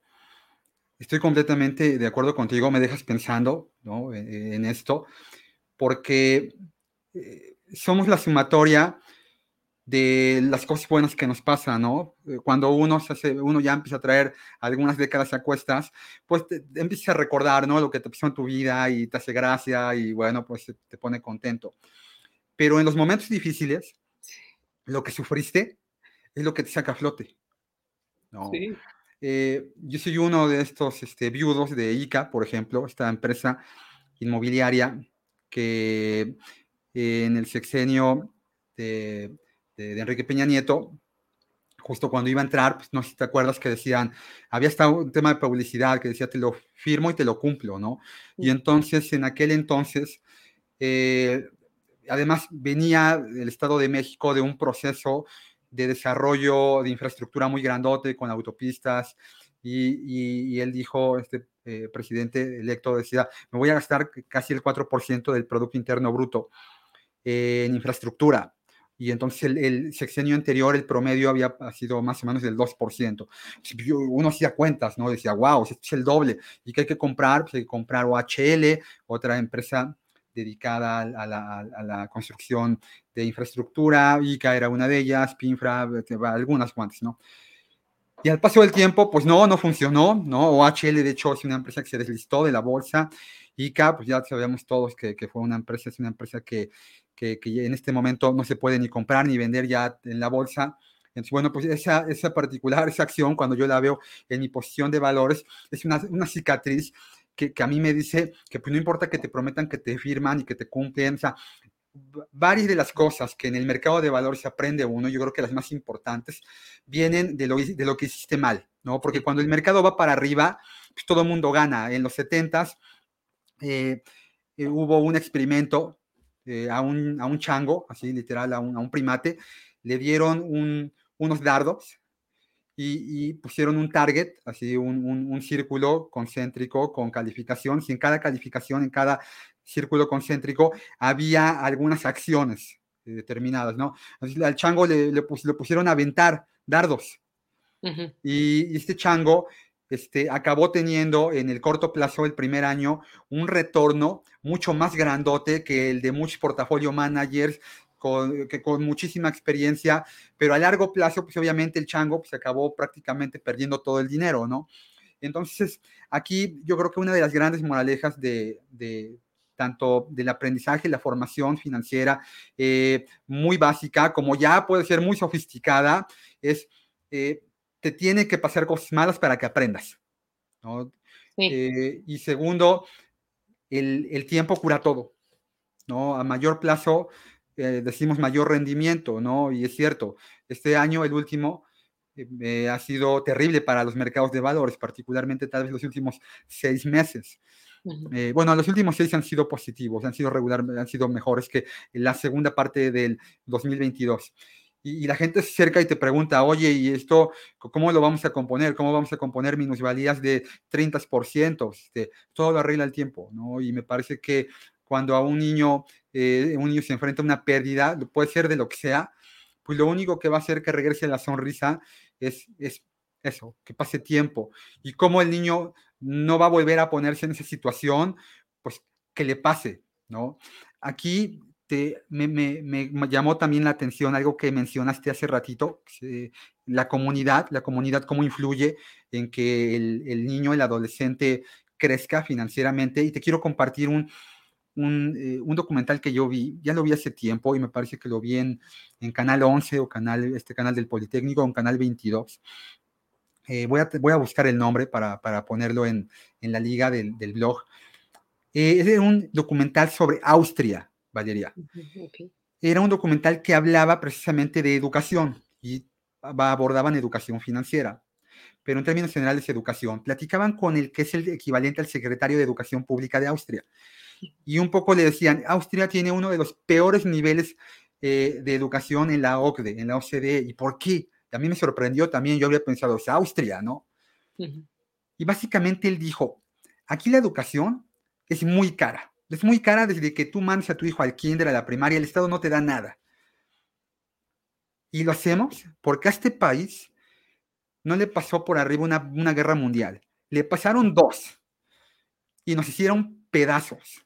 Estoy completamente de acuerdo contigo, me dejas pensando e, e, en esto, porque eh, somos la sumatoria de las cosas buenas que nos pasan, ¿no? Eh, cuando uno, se hace, uno ya empieza a traer algunas décadas a cuestas, pues te, empiezas a recordar, ¿no? Lo que te pasó en tu vida y te hace gracia y bueno, pues te pone contento. Pero en los momentos difíciles, lo que sufriste es lo que te saca a flote. Eh, yo soy uno de estos este, viudos de ICA, por ejemplo, esta empresa inmobiliaria que eh, en el sexenio de, Enrique Peña Nieto, justo cuando iba a entrar, pues, no sé si te acuerdas que decían, había estado un tema de publicidad que decía, te lo firmo y te lo cumplo, ¿no? Y entonces, en aquel entonces, eh, además venía el Estado de México de un proceso de desarrollo de infraestructura muy grandote con autopistas y, él dijo, este eh, presidente electo decía, me voy a gastar casi el 4% del Producto Interno Bruto en infraestructura. Y entonces el, sexenio anterior, el promedio había sido más o menos del 2%. Uno hacía cuentas, ¿no? Decía, wow, este es el doble. ¿Y qué hay que comprar? Pues hay que comprar OHL, otra empresa dedicada a la, construcción de infraestructura, ICA era una de ellas, PINFRA, algunas cuantas, ¿no? Y al paso del tiempo, pues no, no funcionó, ¿no? OHL, de hecho, es una empresa que se deslistó de la bolsa. ICA, pues ya sabemos todos que, que fue una empresa, es una empresa que, que, que, en este momento no se puede ni comprar ni vender ya en la bolsa. Entonces, bueno, pues esa, esa particular, esa acción, cuando yo la veo en mi posición de valores, es una, una cicatriz que, a mí me dice que pues no importa que te prometan que te firman y que te cumplen, o sea, varias de las cosas que en el mercado de valores se aprende uno, yo creo que las más importantes, vienen de lo, de lo que hiciste mal, ¿no? Porque cuando el mercado va para arriba, pues todo el mundo gana. En los 70 eh, eh, hubo un experimento eh, a, un, a, un, chango, así literal, a un, a un primate, le dieron un, unos dardos y, pusieron un target, así un, un, círculo concéntrico con calificación. Y en cada calificación, en cada círculo concéntrico, había algunas acciones eh, determinadas, ¿no? Entonces, al chango le, le, pusieron a aventar dardos. y, este chango este, acabó teniendo en el corto plazo, el primer año, un retorno mucho más grandote que el de muchos portafolio managers con, que con muchísima experiencia, pero a largo plazo, pues obviamente el chango pues, acabó prácticamente perdiendo todo el dinero, ¿no? Entonces, aquí yo creo que una de las grandes moralejas de, tanto del aprendizaje, la formación financiera, eh, muy básica, como ya puede ser muy sofisticada, es, eh, te tiene que pasar cosas malas para que aprendas, ¿no? Eh, y segundo, el, el tiempo cura todo, ¿no? A mayor plazo, eh, decimos mayor rendimiento, ¿no? Y es cierto, este año, el último, eh, ha sido terrible para los mercados de valores, particularmente tal vez los últimos seis meses. Eh, bueno, los últimos seis han sido positivos, han sido regular, han sido mejores que la segunda parte del 2022. Y, la gente se acerca y te pregunta, oye, ¿y esto cómo lo vamos a componer? ¿Cómo vamos a componer minusvalías de 30%? Este, todo lo arregla el tiempo, ¿no? Y me parece que cuando a un niño, eh, un niño se enfrenta a una pérdida, puede ser de lo que sea, pues lo único que va a hacer que regrese la sonrisa es, es eso, que pase tiempo. Y como el niño no va a volver a ponerse en esa situación, pues que le pase, ¿no? Aquí te, me, me, llamó también la atención algo que mencionaste hace ratito, la comunidad, la comunidad cómo influye en que el, niño, el adolescente crezca financieramente. Y te quiero compartir un, un, documental que yo vi, ya lo vi hace tiempo y me parece que lo vi en, Canal 11 o canal, este canal del Politécnico o en Canal 22. voy, a, voy a buscar el nombre para, para ponerlo en, en, la liga del, del blog. es un documental sobre Austria, Valeria. Era un documental que hablaba precisamente de educación y abordaban educación financiera pero en términos generales educación. Platicaban con el que es el equivalente al secretario de Educación Pública de Austria. Y un poco le decían, Austria tiene uno de los peores niveles eh, de educación en la OCDE, en la OCDE. ¿Y por qué? a mí me sorprendió también, yo había pensado, es Austria, ¿no? Y básicamente él dijo, aquí la educación es muy cara. Es muy cara desde que tú mandas a tu hijo al kinder, a la primaria, el Estado no te da nada. Y lo hacemos porque a este país no le pasó por arriba una, guerra mundial. Le pasaron dos y nos hicieron pedazos.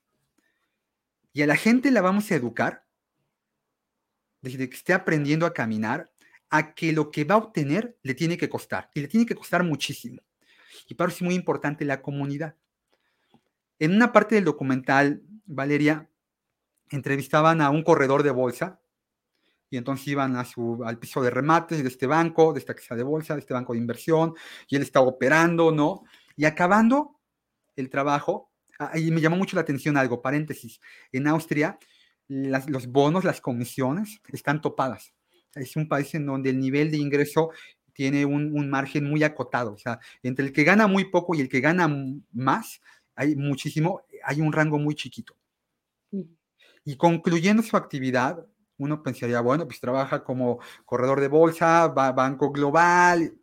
Y a la gente la vamos a educar desde que esté aprendiendo a caminar a que lo que va a obtener le tiene que costar. Y le tiene que costar muchísimo. Y para eso es muy importante la comunidad. En una parte del documental, Valeria, entrevistaban a un corredor de bolsa y entonces iban a su, al piso de remates de este banco, de esta casa de bolsa, de este banco de inversión, y él estaba operando, ¿no? Y acabando el trabajo, y me llamó mucho la atención algo, paréntesis, en Austria los bonos, las comisiones están topadas. Es un país en donde el nivel de ingreso tiene un, un, margen muy acotado, o sea, entre el que gana muy poco y el que gana más, hay muchísimo, hay un rango muy chiquito. Y concluyendo su actividad, uno pensaría, bueno, pues trabaja como corredor de bolsa, va a Banco Global,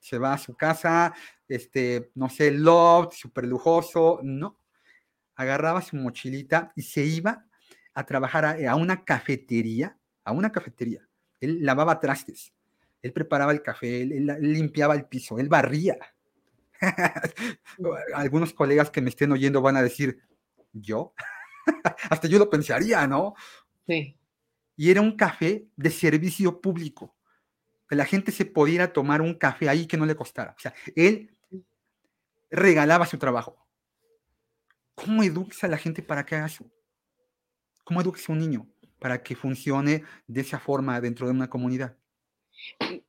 se va a su casa, este, no sé, loft, súper lujoso, no. Agarraba su mochilita y se iba a trabajar a, una cafetería, a una cafetería. Él lavaba trastes, él preparaba el café, él, limpiaba el piso, él barría. Algunos colegas que me estén oyendo van a decir, ¿yo? Hasta yo lo pensaría, ¿no? Sí y era un café de servicio público. Que la gente se pudiera tomar un café ahí que no le costara. O sea, él regalaba su trabajo. ¿Cómo educas a la gente para que haga eso? ¿Cómo educas a un niño para que funcione de esa forma dentro de una comunidad?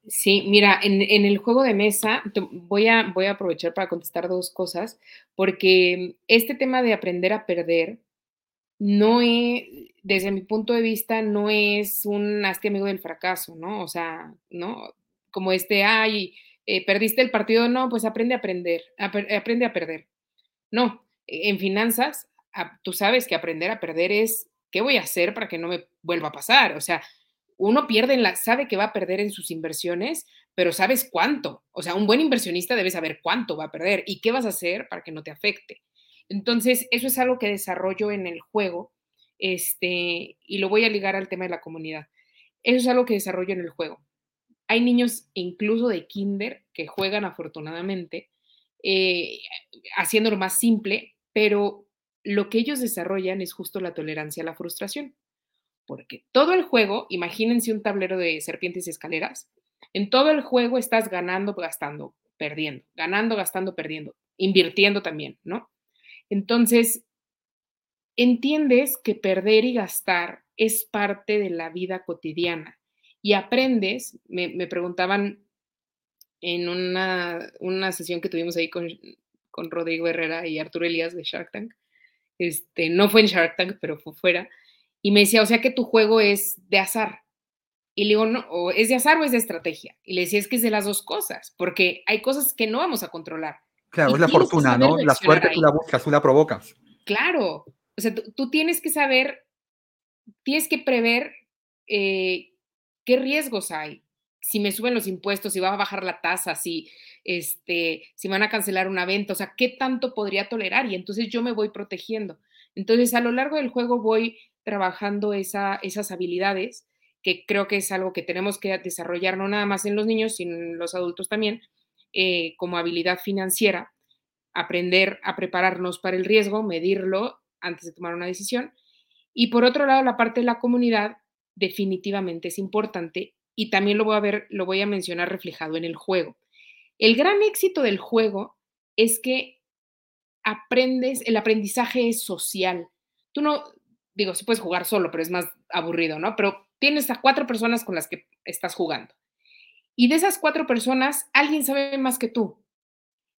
Sí, mira, en, el juego de mesa voy a, voy a aprovechar para contestar dos cosas, porque este tema de aprender a perder no es, desde mi punto de vista, no es un hazte amigo del fracaso, ¿no? O sea, ¿no? Como este, ay, eh, perdiste el partido, no, pues aprende a aprender, aprende a perder. No, en finanzas, tú sabes que aprender a perder es, ¿qué voy a hacer para que no me vuelva a pasar? O sea, uno pierde en la, sabe que va a perder en sus inversiones, pero sabes cuánto. O sea, un buen inversionista debe saber cuánto va a perder y qué vas a hacer para que no te afecte. Entonces, eso es algo que desarrollo en el juego, este, y lo voy a ligar al tema de la comunidad. Eso es algo que desarrollo en el juego. Hay niños incluso de kinder que juegan afortunadamente, eh, haciéndolo más simple, pero lo que ellos desarrollan es justo la tolerancia a la frustración. Porque todo el juego, imagínense un tablero de serpientes y escaleras, en todo el juego estás ganando, gastando, perdiendo, ganando, gastando, perdiendo, invirtiendo también, ¿no? Entonces, entiendes que perder y gastar es parte de la vida cotidiana y aprendes, me, preguntaban en una, sesión que tuvimos ahí con, Rodrigo Herrera y Arturo Elías de Shark Tank, este, no fue en Shark Tank, pero fue fuera, y me decía, o sea que tu juego es de azar. Y le digo, no, o es de azar o es de estrategia. Y le decía, es que es de las dos cosas, porque hay cosas que no vamos a controlar. Claro, es la fortuna, ¿no? La suerte tú la buscas, tú la provocas. Claro, o sea, tú, tienes que saber, tienes que prever eh, qué riesgos hay. Si me suben los impuestos, si va a bajar la tasa, si, este, si van a cancelar una venta, o sea, qué tanto podría tolerar. Y entonces yo me voy protegiendo. Entonces, a lo largo del juego voy trabajando esa, esas habilidades, que creo que es algo que tenemos que desarrollar no nada más en los niños, sino en los adultos también, eh, como habilidad financiera, aprender a prepararnos para el riesgo, medirlo antes de tomar una decisión. Y por otro lado, la parte de la comunidad definitivamente es importante y también lo voy a ver, lo voy a mencionar reflejado en el juego. El gran éxito del juego es que aprendes, el aprendizaje es social. tú no, digo, sí puedes jugar solo, pero es más aburrido, ¿no? Pero tienes a cuatro personas con las que estás jugando. Y de esas cuatro personas, alguien sabe más que tú.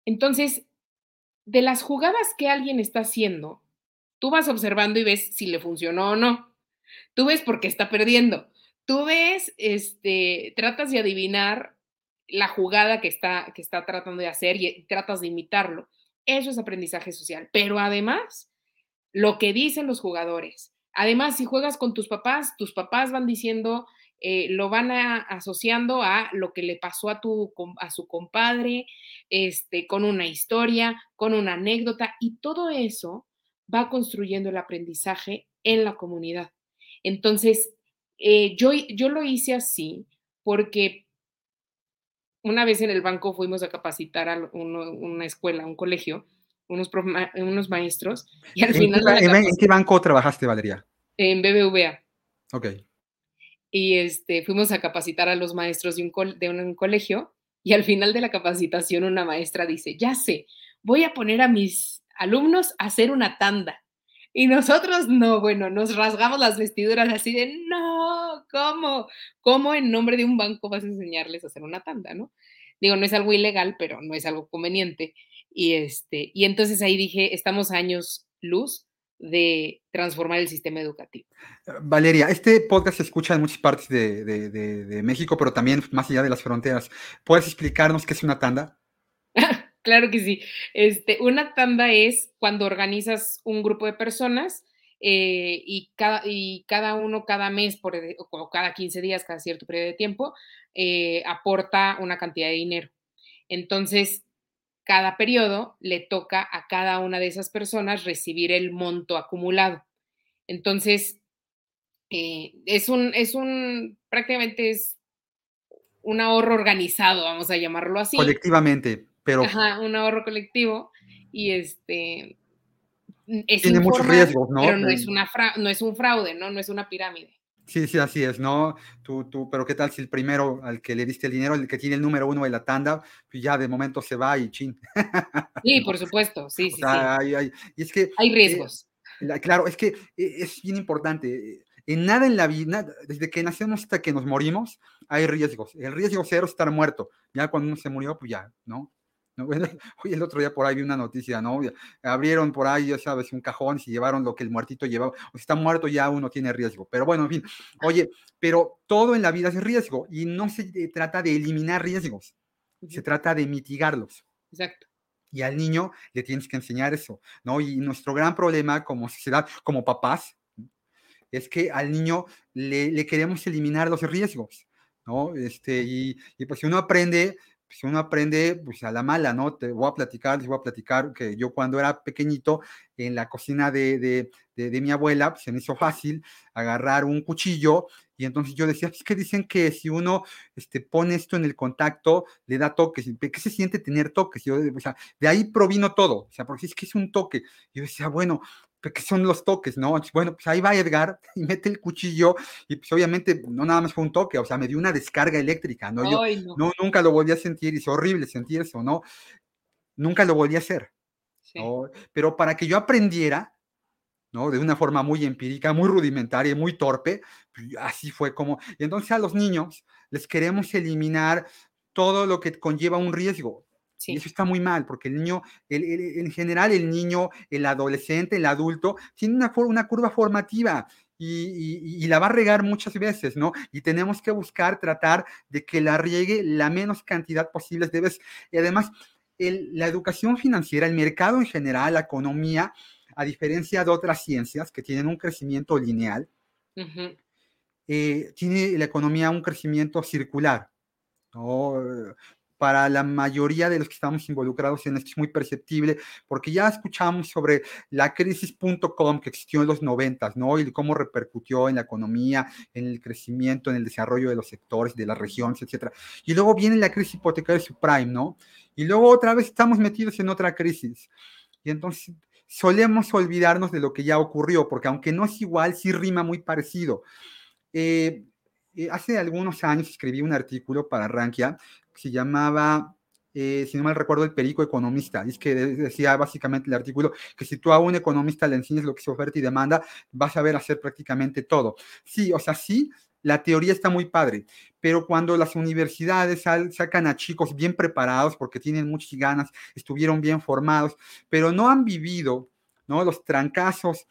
Entonces, de las jugadas que alguien está haciendo, tú vas observando y ves si le funcionó o no. Tú ves por qué está perdiendo. Tú ves, este, tratas de adivinar la jugada que está, que está tratando de hacer y tratas de imitarlo. Eso es aprendizaje social. Pero además, lo que dicen los jugadores. Además, si juegas con tus papás, tus papás van diciendo, eh, lo van asociando a lo que le pasó a, tu, a su compadre, este, con una historia, con una anécdota, y todo eso va construyendo el aprendizaje en la comunidad. Entonces, eh, yo, yo lo hice así porque una vez en el banco fuimos a capacitar a una escuela, un colegio, unos, unos maestros, y al ¿En final... Qué, ¿En qué banco trabajaste, Valeria? En BBVA. Ok. Y este, fuimos a capacitar a los maestros de un, de un colegio, y al final de la capacitación una maestra dice, ya sé, voy a poner a mis alumnos a hacer una tanda. Y nosotros no, bueno, nos rasgamos las vestiduras así de, no, ¿cómo? ¿Cómo en nombre de un banco vas a enseñarles a hacer una tanda, no? Digo, no es algo ilegal, pero no es algo conveniente. Y, este, y entonces ahí dije, estamos años luz de transformar el sistema educativo. Valeria, este podcast se escucha en muchas partes de, de, de México, pero también más allá de las fronteras. ¿Puedes explicarnos qué es una tanda? Claro que sí. Este, una tanda es cuando organizas un grupo de personas eh, y, cada, y cada uno cada mes por, o cada 15 días, cada cierto periodo de tiempo, eh, aporta una cantidad de dinero. Entonces, cada periodo le toca a cada una de esas personas recibir el monto acumulado. Entonces, eh, es un, es un, prácticamente es un ahorro organizado, vamos a llamarlo así. Colectivamente. Ajá, un ahorro colectivo y este... Es tiene muchos riesgos, ¿no? Pero no es, una no es un fraude, ¿no? No es una pirámide. Sí, sí, así es, ¿no? Tú, tú, pero ¿qué tal si el primero al que le diste el dinero, el que tiene el número uno de la tanda, pues ya de momento se va y chin. Sí, por supuesto, sí, sí, sí. Hay, hay, y es que, hay riesgos. Eh, claro, es que eh, es bien importante. En nada en la vida, desde que nacemos hasta que nos morimos, hay riesgos. El riesgo cero es estar muerto. Ya cuando uno se murió, pues ya, ¿no? ¿No? Hoy el otro día por ahí vi una noticia, ¿no? Abrieron por ahí, ya sabes, un cajón se llevaron lo que el muertito llevaba. O está muerto ya uno tiene riesgo. Pero bueno, en fin. Oye, pero todo en la vida es riesgo y no se trata de eliminar riesgos, se trata de mitigarlos. Exacto. Y al niño le tienes que enseñar eso, ¿no? Y nuestro gran problema como sociedad, como papás, es que al niño le, le queremos eliminar los riesgos, ¿no? Este, y, y pues si uno aprende pues uno aprende pues a la mala, ¿no? Te voy a platicar, les voy a platicar que yo cuando era pequeñito en la cocina de, de, de, mi abuela, pues se me hizo fácil agarrar un cuchillo y entonces yo decía, es que dicen que si uno este, pone esto en el contacto, le da toques. ¿Qué se siente tener toques? Yo, o sea, de ahí provino todo. O sea, porque es que es un toque. Yo decía, bueno, que son los toques, ¿no? Bueno, pues ahí va Edgar y mete el cuchillo y pues obviamente no nada más fue un toque, o sea, me dio una descarga eléctrica, ¿no? Yo no. nunca lo volví a sentir y es horrible sentir eso, ¿no? Nunca lo volví a hacer. Pero para que yo aprendiera, ¿no? De una forma muy empírica, muy rudimentaria, muy torpe, pues así fue como... Y entonces a los niños les queremos eliminar todo lo que conlleva un riesgo. Y eso está muy mal, porque el niño, en general el niño, el adolescente, el adulto, tiene una, una curva formativa y, la va a regar muchas veces, ¿no? Y tenemos que buscar tratar de que la riegue la menos cantidad posible de veces. Y además, la educación financiera, el mercado en general, la economía, a diferencia de otras ciencias que tienen un crecimiento lineal, eh, tiene la economía un crecimiento circular. ¿no? Para la mayoría de los que estamos involucrados en esto es muy perceptible, porque ya escuchamos sobre la crisis.com que existió en los noventas, ¿no? Y cómo repercutió en la economía, en el crecimiento, en el desarrollo de los sectores, de las regiones, etcétera. Y luego viene la crisis hipotecaria subprime, ¿no? Y luego otra vez estamos metidos en otra crisis. Y entonces solemos olvidarnos de lo que ya ocurrió, porque aunque no es igual, sí rima muy parecido. Eh, eh, hace algunos años escribí un artículo para Rankia se llamaba eh, si no mal recuerdo, el perico economista. Es que decía básicamente el artículo que si tú a un economista le enseñas lo que es oferta y demanda, vas a ver hacer prácticamente todo. Sí, o sea, sí, la teoría está muy padre, pero cuando las universidades sacan a chicos bien preparados porque tienen muchas ganas, estuvieron bien formados, pero no han vivido ¿no? los trancazos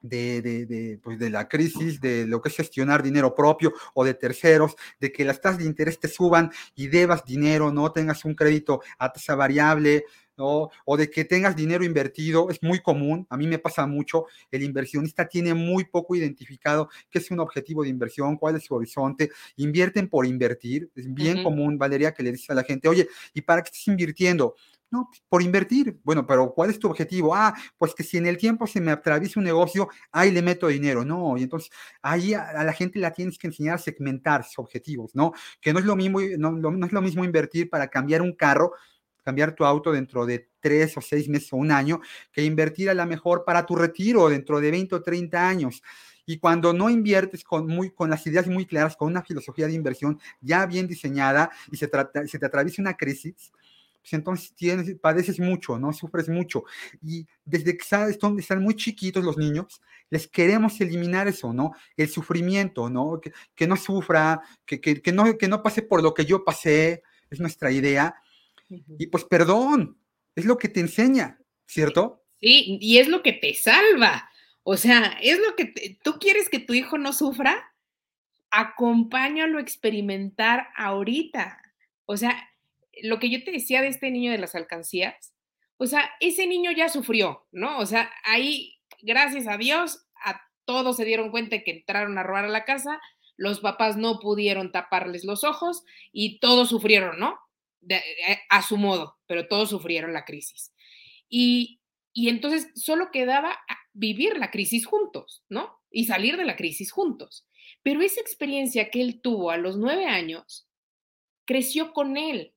de, de, pues de, la crisis, de lo que es gestionar dinero propio o de terceros, de que las tasas de interés te suban y debas dinero, no tengas un crédito a tasa variable, ¿no? o de que tengas dinero invertido, es muy común, a mí me pasa mucho, el inversionista tiene muy poco identificado qué es un objetivo de inversión, cuál es su horizonte, invierten por invertir, es bien común, Valeria, que le dice a la gente, oye, ¿y para qué estás invirtiendo? No, pues, por invertir. Bueno, pero ¿cuál es tu objetivo? Ah, pues que si en el tiempo se me atraviesa un negocio, ahí le meto dinero. No, y entonces ahí a, la gente la tienes que enseñar a segmentar sus objetivos, ¿no? Que no es lo mismo, no, no es lo mismo invertir para cambiar un carro, cambiar tu auto dentro de tres o seis meses o un año, que invertir a lo mejor para tu retiro dentro de 20 o 30 años. Y cuando no inviertes con, muy, con las ideas muy claras, con una filosofía de inversión ya bien diseñada y se, trata, se te atraviesa una crisis, pues entonces tienes, padeces mucho, ¿no? Sufres mucho. Y desde que sabes dónde están muy chiquitos los niños, les queremos eliminar eso, ¿no? El sufrimiento, ¿no? Que, que no sufra, que, que, que, no, que no pase por lo que yo pasé, es nuestra idea. Y pues perdón, es lo que te enseña, ¿cierto? Sí, y es lo que te salva. O sea, es lo que tú quieres que tu hijo no sufra, acompáñalo a experimentar ahorita. O sea, lo que yo te decía de este niño de las alcancías, o sea, ese niño ya sufrió, ¿no? O sea, ahí, gracias a Dios, a todos se dieron cuenta que entraron a robar a la casa, los papás no pudieron taparles los ojos y todos sufrieron, ¿no? Eh, a su modo, pero todos sufrieron la crisis. Y, y entonces solo quedaba vivir la crisis juntos, ¿no? Y salir de la crisis juntos. Pero esa experiencia que él tuvo a los nueve años creció con él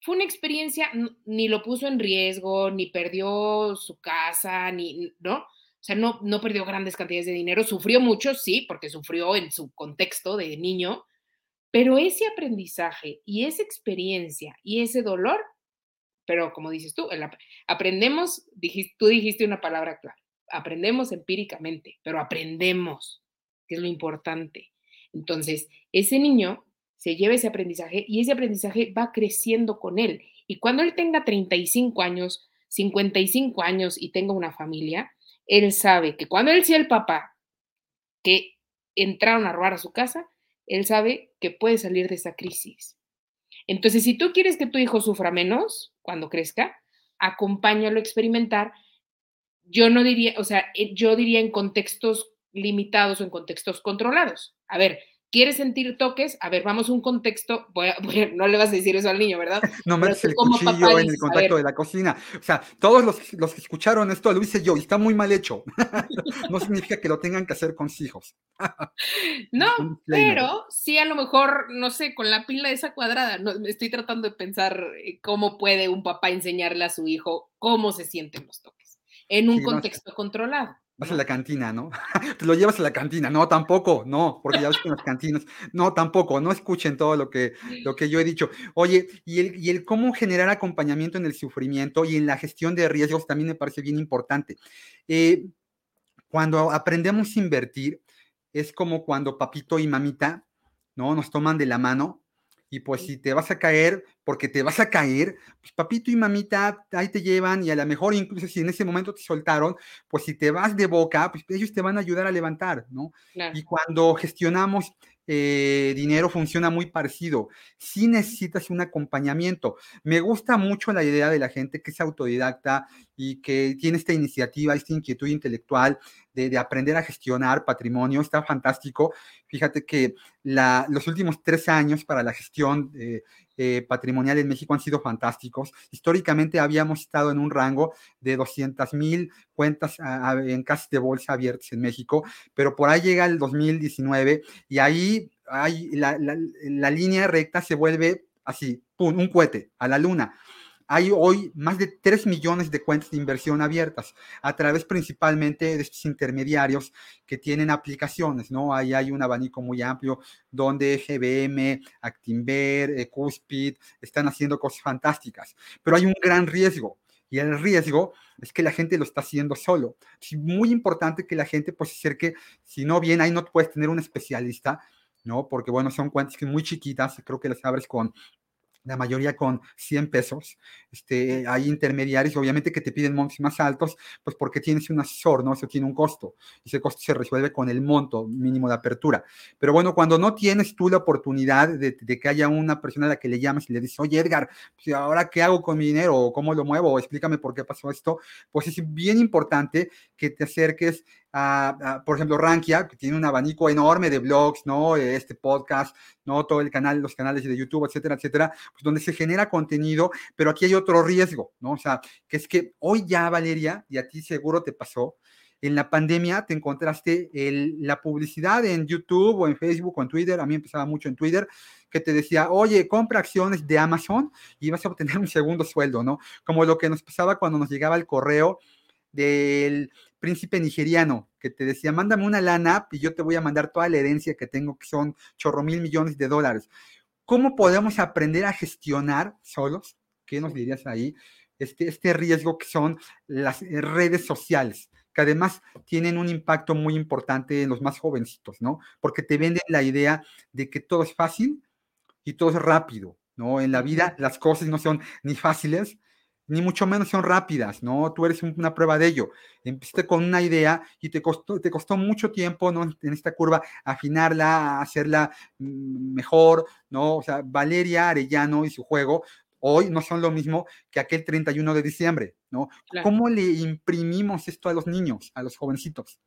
fue una experiencia, ni lo puso en riesgo, ni perdió su casa, ni, ¿no? O sea, no, no perdió grandes cantidades de dinero, sufrió mucho, sí, porque sufrió en su contexto de niño, pero ese aprendizaje y esa experiencia y ese dolor, pero como dices tú, aprendemos, dijiste, tú dijiste una palabra clave, aprendemos empíricamente, pero aprendemos, que es lo importante. Entonces, ese niño se lleva ese aprendizaje y ese aprendizaje va creciendo con él. Y cuando él tenga 35 años, 55 años y tenga una familia, él sabe que cuando él sea el papá que entraron a robar a su casa, él sabe que puede salir de esa crisis. Entonces, si tú quieres que tu hijo sufra menos cuando crezca, acompáñalo a experimentar. Yo no diría, o sea, eh, yo diría en contextos limitados o en contextos controlados. A ver, ¿Quieres sentir toques? A ver, vamos a un contexto. no le vas a decir eso al niño, ¿verdad? No metes el cuchillo en el contacto de la cocina. O sea, todos los, los, que escucharon esto lo hice yo y está muy mal hecho. no significa que lo tengan que hacer con sus hijos. no, pero sí a lo mejor, no sé, con la pila esa cuadrada. No, estoy tratando de pensar eh, cómo puede un papá enseñarle a su hijo cómo se sienten los toques en un contexto controlado. Vas a la cantina, ¿no? Te lo llevas a la cantina. No, tampoco, no, porque ya ves que en las cantinas, no, tampoco, no escuchen todo lo que, lo que yo he dicho. Oye, y el, y el cómo generar acompañamiento en el sufrimiento y en la gestión de riesgos también me parece bien importante. Eh, cuando aprendemos a invertir, es como cuando papito y mamita, ¿no? Nos toman de la mano y pues si te vas a caer, porque te vas a caer, pues papito y mamita ahí te llevan y a lo mejor incluso si en ese momento te soltaron, pues si te vas de boca, pues ellos te van a ayudar a levantar, ¿no? Y cuando gestionamos eh, dinero funciona muy parecido. Si necesitas un acompañamiento. Me gusta mucho la idea de la gente que es autodidacta y que tiene esta iniciativa, esta inquietud intelectual de, aprender a gestionar patrimonio. Está fantástico. Fíjate que los últimos tres años para la gestión eh, patrimonial en México han sido fantásticos. Históricamente habíamos estado en un rango de 200 mil cuentas en casas de bolsa abiertas en México, pero por ahí llega el 2019 y ahí hay, la, línea recta se vuelve así, un cohete a la luna hay hoy más de 3 millones de cuentas de inversión abiertas a través principalmente de estos intermediarios que tienen aplicaciones, ¿no? Ahí hay un abanico muy amplio donde GBM, Actinver, eh, Cuspid están haciendo cosas fantásticas, pero hay un gran riesgo y el riesgo es que la gente lo está haciendo solo. Es muy importante que la gente pues se acerque, si no bien ahí no puedes tener un especialista, ¿no? Porque bueno, son cuentas que muy chiquitas, creo que las abres con la mayoría con 100 pesos. Este, hay intermediarios, obviamente, que te piden montos más altos, pues porque tienes un asesor, ¿no? Eso tiene un costo. Ese costo se resuelve con el monto mínimo de apertura. Pero bueno, cuando no tienes tú la oportunidad de, que haya una persona a la que le llamas y le dices, oye, Edgar, pues, ¿ahora qué hago con mi dinero? ¿O cómo lo muevo? O explícame por qué pasó esto. Pues es bien importante que te acerques por ejemplo, Rankia, que tiene un abanico enorme de blogs, ¿no? Este podcast, ¿no? Todo el canal, los canales de YouTube, etcétera, etcétera, pues donde se genera contenido, pero aquí hay otro riesgo, ¿no? O sea, que es que hoy ya, Valeria, y a ti seguro te pasó, en la pandemia te encontraste la publicidad en YouTube o en Facebook o en Twitter, a mí empezaba mucho en Twitter, que te decía, oye, compra acciones de Amazon y vas a obtener un segundo sueldo, ¿no? Como lo que nos pasaba cuando nos llegaba el correo del príncipe nigeriano que te decía, mándame una lana y yo te voy a mandar toda la herencia que tengo, que son chorro mil millones de dólares. ¿Cómo podemos aprender a gestionar solos? ¿Qué nos dirías ahí? Este, este riesgo que son las redes sociales, que además tienen un impacto muy importante en los más jovencitos, ¿no? Porque te venden la idea de que todo es fácil y todo es rápido, ¿no? En la vida las cosas no son ni fáciles ni mucho menos son rápidas, ¿no? Tú eres una prueba de ello. Empezaste con una idea y te costó, te costó mucho tiempo, ¿no? En esta curva, afinarla, hacerla mm, mejor, ¿no? O sea, Valeria Arellano y su juego hoy no son lo mismo que aquel 31 de diciembre, ¿no? ¿Cómo le imprimimos esto a los niños, a los jovencitos?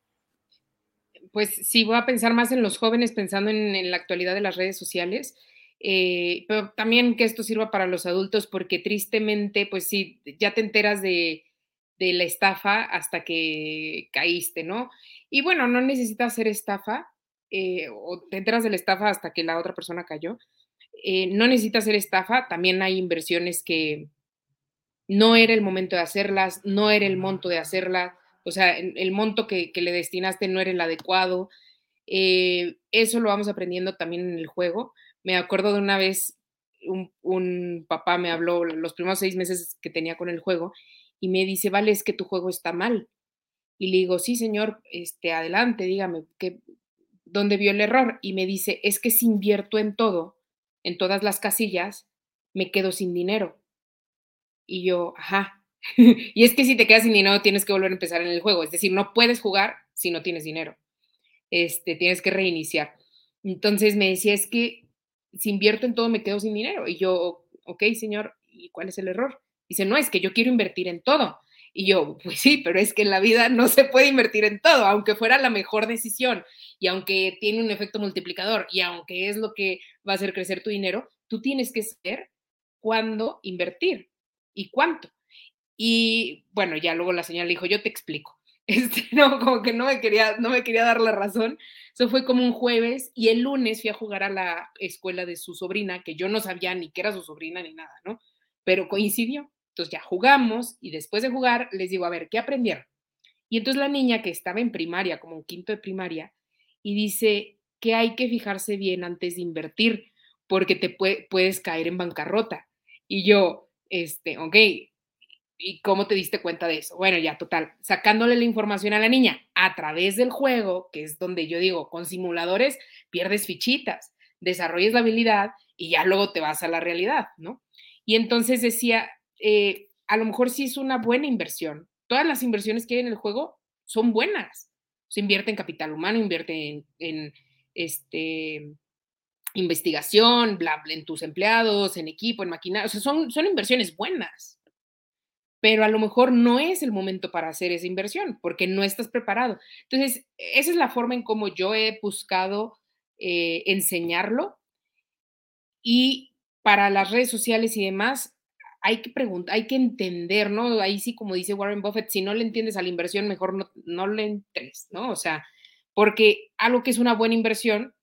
Pues sí, voy a pensar más en los jóvenes pensando en, en la actualidad de las redes sociales eh, pero también que esto sirva para los adultos porque tristemente, pues sí, ya te enteras de, la estafa hasta que caíste, ¿no? Y bueno, no necesitas hacer estafa eh, o te enteras de la estafa hasta que la otra persona cayó. Eh, no necesitas hacer estafa, también hay inversiones que no era el momento de hacerlas, no era el monto de hacerlas, o sea, el monto que, le destinaste no era el adecuado. eso lo vamos aprendiendo también en el juego me acuerdo de una vez, un, papá me habló los primeros seis meses que tenía con el juego y me dice, vale, es que tu juego está mal. Y le digo, sí, señor, este, adelante, dígame, ¿qué, ¿dónde vio el error? Y me dice, es que si invierto en todo, en todas las casillas, me quedo sin dinero. Y yo, ajá. y es que si te quedas sin dinero, tienes que volver a empezar en el juego. Es decir, no puedes jugar si no tienes dinero. Este, tienes que reiniciar. Entonces me decía, es que si invierto en todo me quedo sin dinero. Y yo, ok, señor, ¿y cuál es el error? Dice, no, es que yo quiero invertir en todo. Y yo, pues sí, pero es que en la vida no se puede invertir en todo, aunque fuera la mejor decisión y aunque tiene un efecto multiplicador y aunque es lo que va a hacer crecer tu dinero, tú tienes que saber cuándo invertir y cuánto. Y bueno, ya luego la señora le dijo, yo te explico. Este, no, como que no me, quería, no me quería dar la razón. Eso fue como un jueves y el lunes fui a jugar a la escuela de su sobrina, que yo no sabía ni que era su sobrina ni nada, ¿no? Pero coincidió. Entonces ya jugamos y después de jugar les digo, a ver, ¿qué aprendieron? Y entonces la niña que estaba en primaria, como un quinto de primaria, y dice que hay que fijarse bien antes de invertir porque te puedes caer en bancarrota. Y yo, este, ok, ¿Y cómo te diste cuenta de eso? Bueno, ya total, sacándole la información a la niña a través del juego, que es donde yo digo, con simuladores pierdes fichitas, desarrolles la habilidad y ya luego te vas a la realidad, ¿no? Y entonces decía, eh, a lo mejor sí es una buena inversión. Todas las inversiones que hay en el juego son buenas. Se invierte en capital humano, invierte en, este, investigación, bla, bla, en tus empleados, en equipo, en maquinaria. O sea, son, son inversiones buenas pero a lo mejor no es el momento para hacer esa inversión porque no estás preparado. Entonces, esa es la forma en cómo yo he buscado eh, enseñarlo. Y para las redes sociales y demás, hay que preguntar, hay que entender, ¿no? Ahí sí, como dice Warren Buffett, si no le entiendes a la inversión, mejor no, no le entres, ¿no? O sea, porque algo que es una buena inversión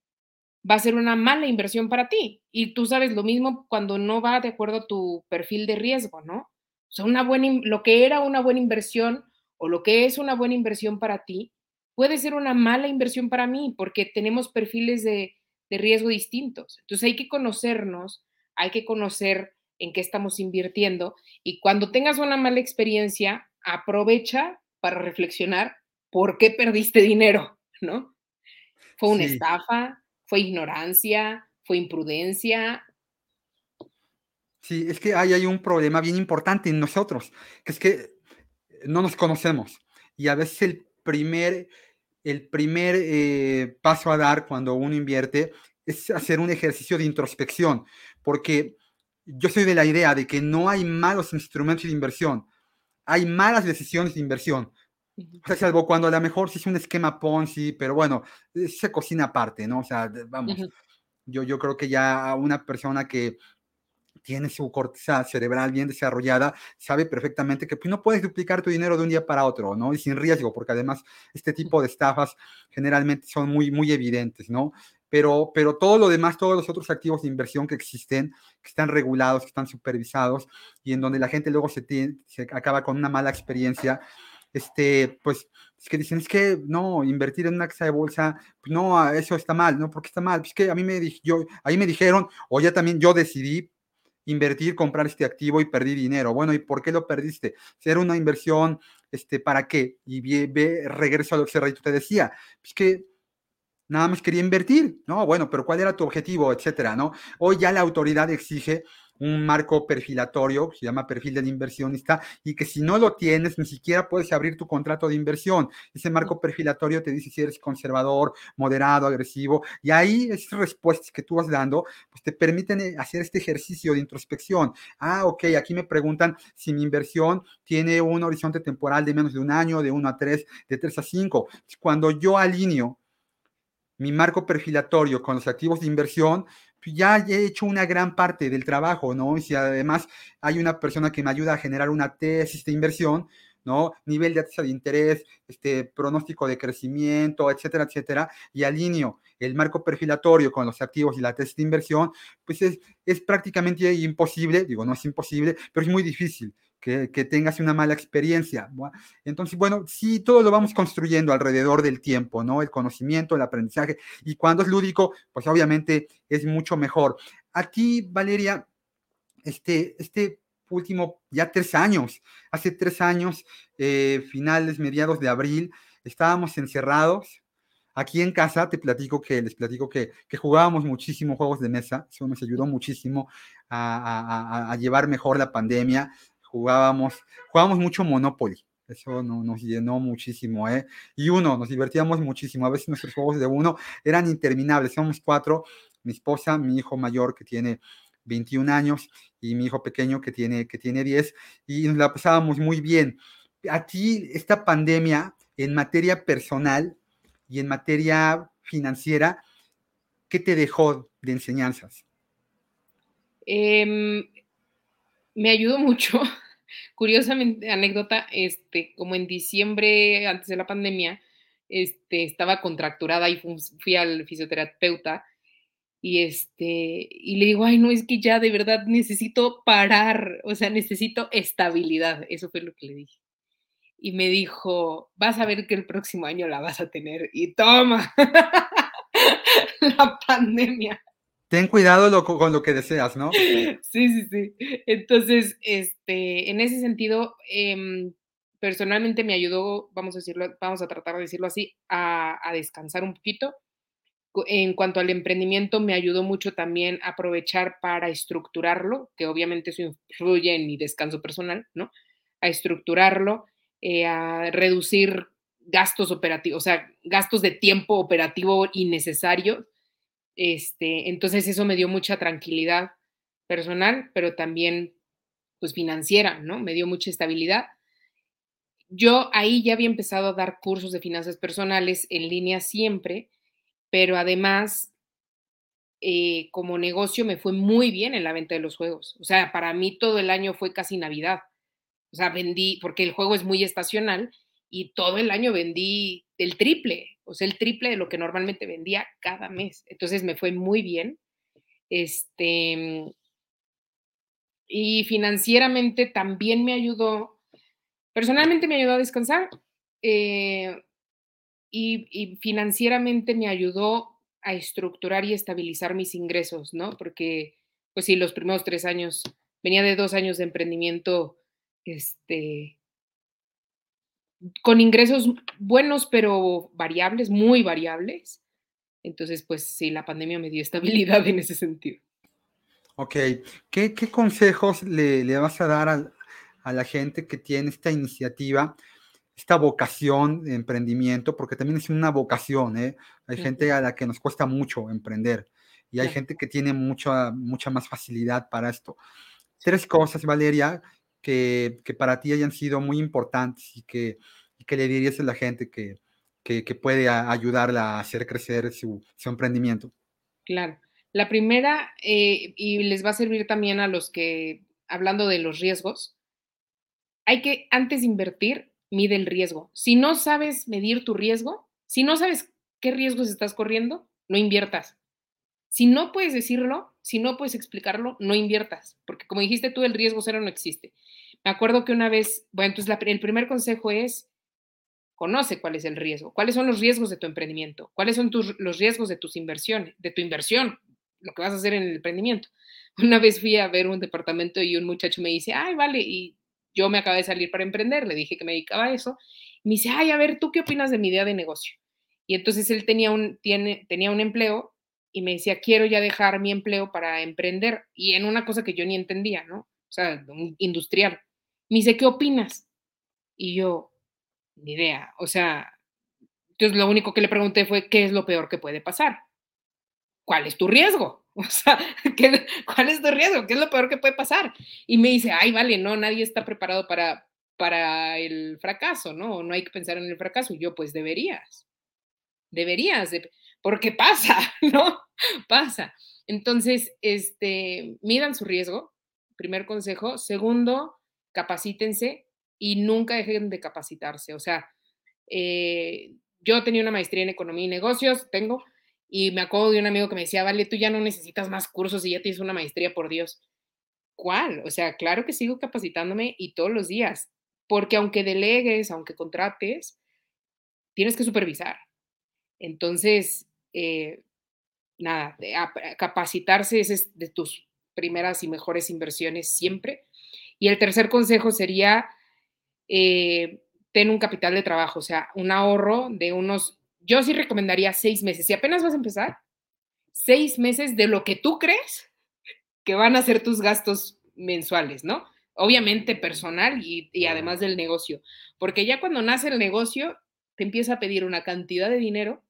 va a ser una mala inversión para ti. Y tú sabes lo mismo cuando no va de acuerdo a tu perfil de riesgo, ¿no? O sea, una buena, lo que era una buena inversión o lo que es una buena inversión para ti puede ser una mala inversión para mí porque tenemos perfiles de, de riesgo distintos. Entonces hay que conocernos, hay que conocer en qué estamos invirtiendo y cuando tengas una mala experiencia, aprovecha para reflexionar por qué perdiste dinero, ¿no? ¿Fue una estafa? ¿Fue ignorancia? ¿Fue imprudencia? Sí, es que hay, hay un problema bien importante en nosotros, que es que no nos conocemos y a veces el primer, el primer eh, paso a dar cuando uno invierte es hacer un ejercicio de introspección, porque yo soy de la idea de que no hay malos instrumentos de inversión, hay malas decisiones de inversión. O sea, salvo cuando a lo mejor sí es un esquema Ponzi, pero bueno, se cocina aparte, ¿no? O sea, vamos, yo, yo creo que ya una persona que tiene su corteza cerebral bien desarrollada, sabe perfectamente que pues, no puedes duplicar tu dinero de un día para otro, ¿no? Y sin riesgo, porque además este tipo de estafas generalmente son muy, muy evidentes, ¿no? Pero, pero todo lo demás, todos los otros activos de inversión que existen, que están regulados, que están supervisados y en donde la gente luego se, se acaba con una mala experiencia, este, pues, es que dicen, es que no, invertir en una casa de bolsa, pues no, eso está mal, ¿no? porque está mal? Pues que a mí me, yo, ahí me dijeron, o ya también yo decidí invertir, comprar este activo y perdí dinero. Bueno, ¿y por qué lo perdiste? Si era una inversión, este, ¿para qué? Y ve, regreso a lo que Cerradito te decía, pues que nada más quería invertir, ¿no? Bueno, pero ¿cuál era tu objetivo, etcétera, ¿no? Hoy ya la autoridad exige un marco perfilatorio, se llama perfil del inversionista, y que si no lo tienes, ni siquiera puedes abrir tu contrato de inversión. Ese marco perfilatorio te dice si eres conservador, moderado, agresivo, y ahí esas respuestas que tú vas dando, pues te permiten eh, hacer este ejercicio de introspección. Ah, ok, aquí me preguntan si mi inversión tiene un horizonte temporal de menos de un año, de uno a tres, de tres a cinco. Cuando yo alineo mi marco perfilatorio con los activos de inversión, ya he hecho una gran parte del trabajo, ¿no? Y si además hay una persona que me ayuda a generar una tesis de inversión, ¿no? Nivel de tasa de interés, este pronóstico de crecimiento, etcétera, etcétera, y alineo el marco perfilatorio con los activos y la tesis de inversión, pues es, es prácticamente imposible, digo, no es imposible, pero es muy difícil que, tengas una mala experiencia. Entonces, bueno, sí, todo lo vamos construyendo alrededor del tiempo, ¿no? El conocimiento, el aprendizaje, y cuando es lúdico, pues obviamente es mucho mejor. A ti, Valeria, este, este último, ya tres años, hace tres años, eh, finales, mediados de abril, estábamos encerrados. Aquí en casa te platico que, les platico que, que jugábamos muchísimo juegos de mesa, eso nos ayudó muchísimo a, a, a llevar mejor la pandemia, jugábamos, jugábamos mucho Monopoly. Eso no, nos llenó muchísimo, ¿eh? Y uno, nos divertíamos muchísimo. A veces nuestros juegos de uno eran interminables. Somos cuatro, mi esposa, mi hijo mayor que tiene 21 años y mi hijo pequeño que tiene, que tiene 10 y nos la pasábamos muy bien. A ti, esta pandemia en materia personal y en materia financiera, ¿qué te dejó de enseñanzas? Eh, me ayudó mucho. Curiosamente, anécdota, este, como en diciembre, antes de la pandemia, este, estaba contracturada y fui al fisioterapeuta y este, y le digo, ay, no, es que ya de verdad necesito parar, o sea, necesito estabilidad. Eso fue lo que le dije. Y me dijo, vas a ver que el próximo año la vas a tener. Y toma, la pandemia. Ten cuidado con lo que deseas, ¿no? Sí, sí, sí. Entonces, este, en ese sentido, em, personalmente me ayudó, vamos a decirlo, vamos a tratar de decirlo así, a, descansar un poquito. En cuanto al emprendimiento, me ayudó mucho también aprovechar para estructurarlo, que obviamente eso influye en mi descanso personal, ¿no? A estructurarlo, eh, a reducir gastos operativos, o sea, gastos de tiempo operativo innecesarios este, entonces eso me dio mucha tranquilidad personal, pero también pues financiera, ¿no? Me dio mucha estabilidad. Yo ahí ya había empezado a dar cursos de finanzas personales en línea siempre, pero además eh, como negocio me fue muy bien en la venta de los juegos. O sea, para mí todo el año fue casi Navidad. O sea, vendí, porque el juego es muy estacional y todo el año vendí el triple o sea, el triple de lo que normalmente vendía cada mes. Entonces me fue muy bien. Este, y financieramente también me ayudó, personalmente me ayudó a descansar eh, y, financieramente me ayudó a estructurar y estabilizar mis ingresos, ¿no? Porque, pues sí, los primeros tres años, venía de dos años de emprendimiento, este, con ingresos buenos, pero variables, muy variables. Entonces, pues sí, la pandemia me dio estabilidad en ese sentido. Ok, ¿qué, consejos le, vas a dar a, la gente que tiene esta iniciativa, esta vocación de emprendimiento? Porque también es una vocación, ¿eh? Hay gente a la que nos cuesta mucho emprender y hay gente que tiene mucha, mucha más facilidad para esto. Tres cosas, Valeria, que, para ti hayan sido muy importantes y que, que le dirías a la gente que, que, puede ayudarla a hacer crecer su, emprendimiento? Claro. La primera, eh, y les va a servir también a los que, hablando de los riesgos, hay que, antes de invertir, mide el riesgo. Si no sabes medir tu riesgo, si no sabes qué riesgos estás corriendo, no inviertas. Si no puedes decirlo, si no puedes explicarlo, no inviertas, porque como dijiste tú, el riesgo cero no existe. Me acuerdo que una vez, bueno, entonces el primer consejo es, conoce cuál es el riesgo, cuáles son los riesgos de tu emprendimiento, cuáles son los riesgos de tus inversiones, de tu inversión, lo que vas a hacer en el emprendimiento. Una vez fui a ver un departamento y un muchacho me dice, ay, vale, y yo me acabé de salir para emprender, le dije que me dedicaba a eso, me dice, ay, a ver, ¿tú qué opinas de mi idea de negocio? Y entonces él tenía un, tiene, tenía un empleo y me decía, quiero ya dejar mi empleo para emprender, y en una cosa que yo ni entendía, ¿no? O sea, industrial. Me dice, ¿qué opinas? Y yo, ni idea. O sea, entonces lo único que le pregunté fue, ¿qué es lo peor que puede pasar? ¿Cuál es tu riesgo? O sea, ¿cuál es tu riesgo? ¿Qué es lo peor que puede pasar? Y me dice, ay, vale, no, nadie está preparado para, para el fracaso, ¿no? No hay que pensar en el fracaso. yo, pues deberías. Deberías, porque pasa, ¿no? Pasa. Entonces, este, midan su riesgo, primer consejo. Segundo, capacítense y nunca dejen de capacitarse. O sea, eh, yo tenía una maestría en economía y negocios, tengo, y me acuerdo de un amigo que me decía, vale, tú ya no necesitas más cursos y ya tienes una maestría, por Dios. ¿Cuál? O sea, claro que sigo capacitándome y todos los días, porque aunque delegues, aunque contrates, tienes que supervisar. Entonces, eh, nada, capacitarse es de tus primeras y mejores inversiones siempre. Y el tercer consejo sería, eh, ten un capital de trabajo, o sea, un ahorro de unos, yo sí recomendaría seis meses. Si apenas vas a empezar, seis meses de lo que tú crees que van a ser tus gastos mensuales, ¿no? Obviamente personal y, y además del negocio, porque ya cuando nace el negocio, te empieza a pedir una cantidad de dinero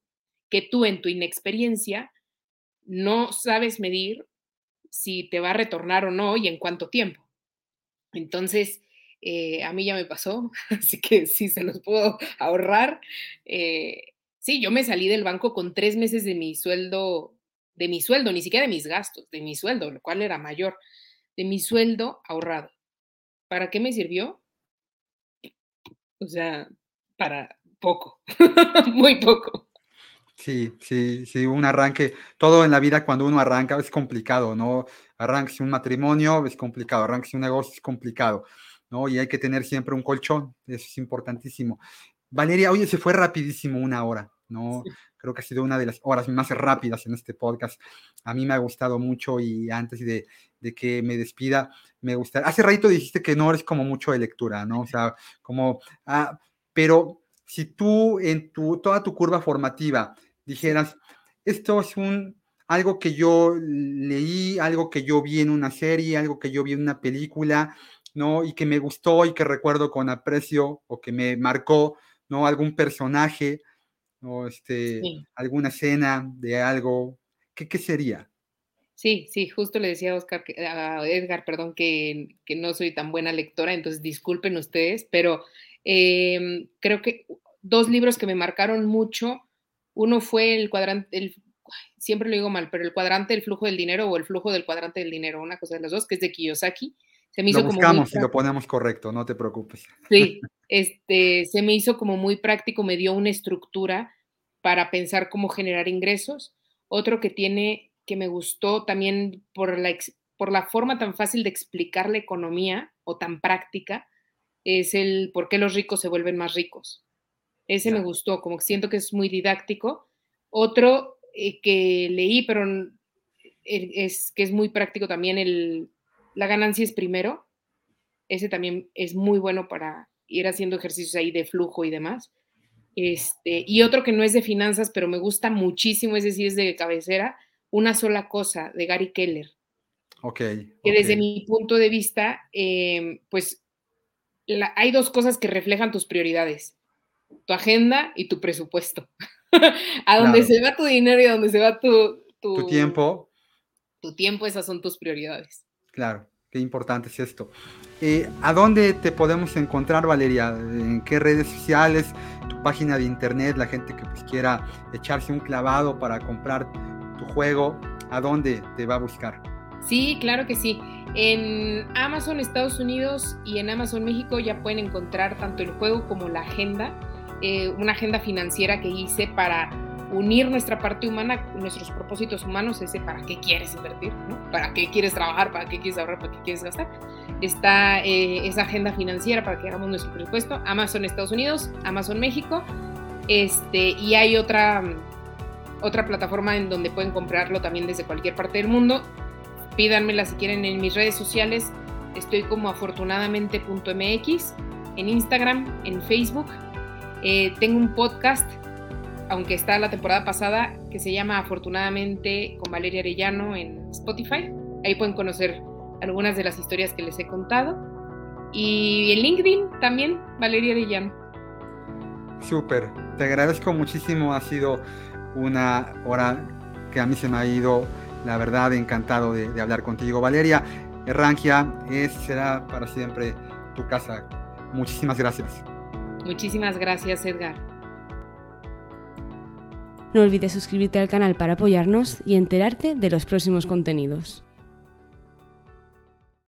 que tú en tu inexperiencia no sabes medir si te va a retornar o no y en cuánto tiempo. Entonces, eh, a mí ya me pasó, así que si se los puedo ahorrar. Eh, sí, yo me salí del banco con tres meses de mi sueldo, de mi sueldo, ni siquiera de mis gastos, de mi sueldo, lo cual era mayor, de mi sueldo ahorrado. ¿Para qué me sirvió? O sea, para poco, muy poco. Sí, sí, sí, un arranque, todo en la vida cuando uno arranca es complicado, ¿no? Arranque un matrimonio es complicado, arranque un negocio es complicado, ¿no? Y hay que tener siempre un colchón, eso es importantísimo. Valeria, oye, se fue rapidísimo una hora, ¿no? Creo que ha sido una de las horas más rápidas en este podcast. A mí me ha gustado mucho y antes de, de que me despida, me gusta. Hace ratito dijiste que no eres como mucho de lectura, ¿no? O sea, como, ah, pero si tú en tu, toda tu curva formativa, dijeras, esto es un, algo que yo leí, algo que yo vi en una serie, algo que yo vi en una película, ¿no? Y que me gustó y que recuerdo con aprecio o que me marcó, ¿no? Algún personaje, ¿no? Este, alguna escena de algo, ¿qué, qué sería? Sí, sí, justo le decía a, Oscar, a Edgar, perdón, que, que, no soy tan buena lectora, entonces disculpen ustedes, pero em, creo que dos libros que me marcaron mucho uno fue el cuadrante, el, siempre lo digo mal, pero el cuadrante del flujo del dinero o el flujo del cuadrante del dinero, una cosa de los dos, que es de Kiyosaki. Se me hizo lo buscamos y lo ponemos correcto, no te preocupes. Sí, este, se me hizo como muy práctico, me dio una estructura para pensar cómo generar ingresos. Otro que tiene, que me gustó también por la, por la forma tan fácil de explicar la economía o tan práctica, es el por qué los ricos se vuelven más ricos. Ese me gustó, como que siento que es muy didáctico. Otro eh, que leí, pero es que es muy práctico también, el, la ganancia es primero. Ese también es muy bueno para ir haciendo ejercicios ahí de flujo y demás. Este, y otro que no es de finanzas, pero me gusta muchísimo, es decir, es de cabecera, Una sola cosa, de Gary Keller. Ok. Que desde mi punto de vista, em, pues hay dos cosas que reflejan tus prioridades, tu agenda y tu presupuesto. a donde se va tu dinero y a donde se va tu, tu, tiempo. Tu tiempo, esas son tus prioridades. Claro, qué importante es esto. Eh, ¿A dónde te podemos encontrar, Valeria? ¿En qué redes sociales? ¿Tu página de internet? La gente que pues, quiera echarse un clavado para comprar tu juego, ¿a dónde te va a buscar? Sí, claro que sí. En Amazon Estados Unidos y en Amazon México ya pueden encontrar tanto el juego como la agenda, eh, una agenda financiera que hice para unir nuestra parte humana, nuestros propósitos humanos, ese para qué quieres invertir, para qué quieres trabajar, para qué quieres ahorrar, para qué quieres gastar. Está eh, esa agenda financiera para que hagamos nuestro presupuesto, Amazon Estados Unidos, Amazon México, este, y hay otra, otra plataforma en donde pueden comprarlo también desde cualquier parte del mundo. Pídanmela si quieren en mis redes sociales. Estoy como afortunadamente.mx, en Instagram, en Facebook. Eh, tengo un podcast aunque está la temporada pasada, que se llama Afortunadamente con Valeria Arellano en Spotify. Ahí pueden conocer algunas de las historias que les he contado. Y en LinkedIn también, Valeria Arellano. Súper, te agradezco muchísimo, ha sido una hora que a mí se me ha ido, la verdad, encantado de, hablar contigo. Valeria, Rankia es, será para siempre tu casa. Muchísimas gracias. Muchísimas gracias, Edgar. No olvides suscribirte al canal para apoyarnos y enterarte de los próximos contenidos.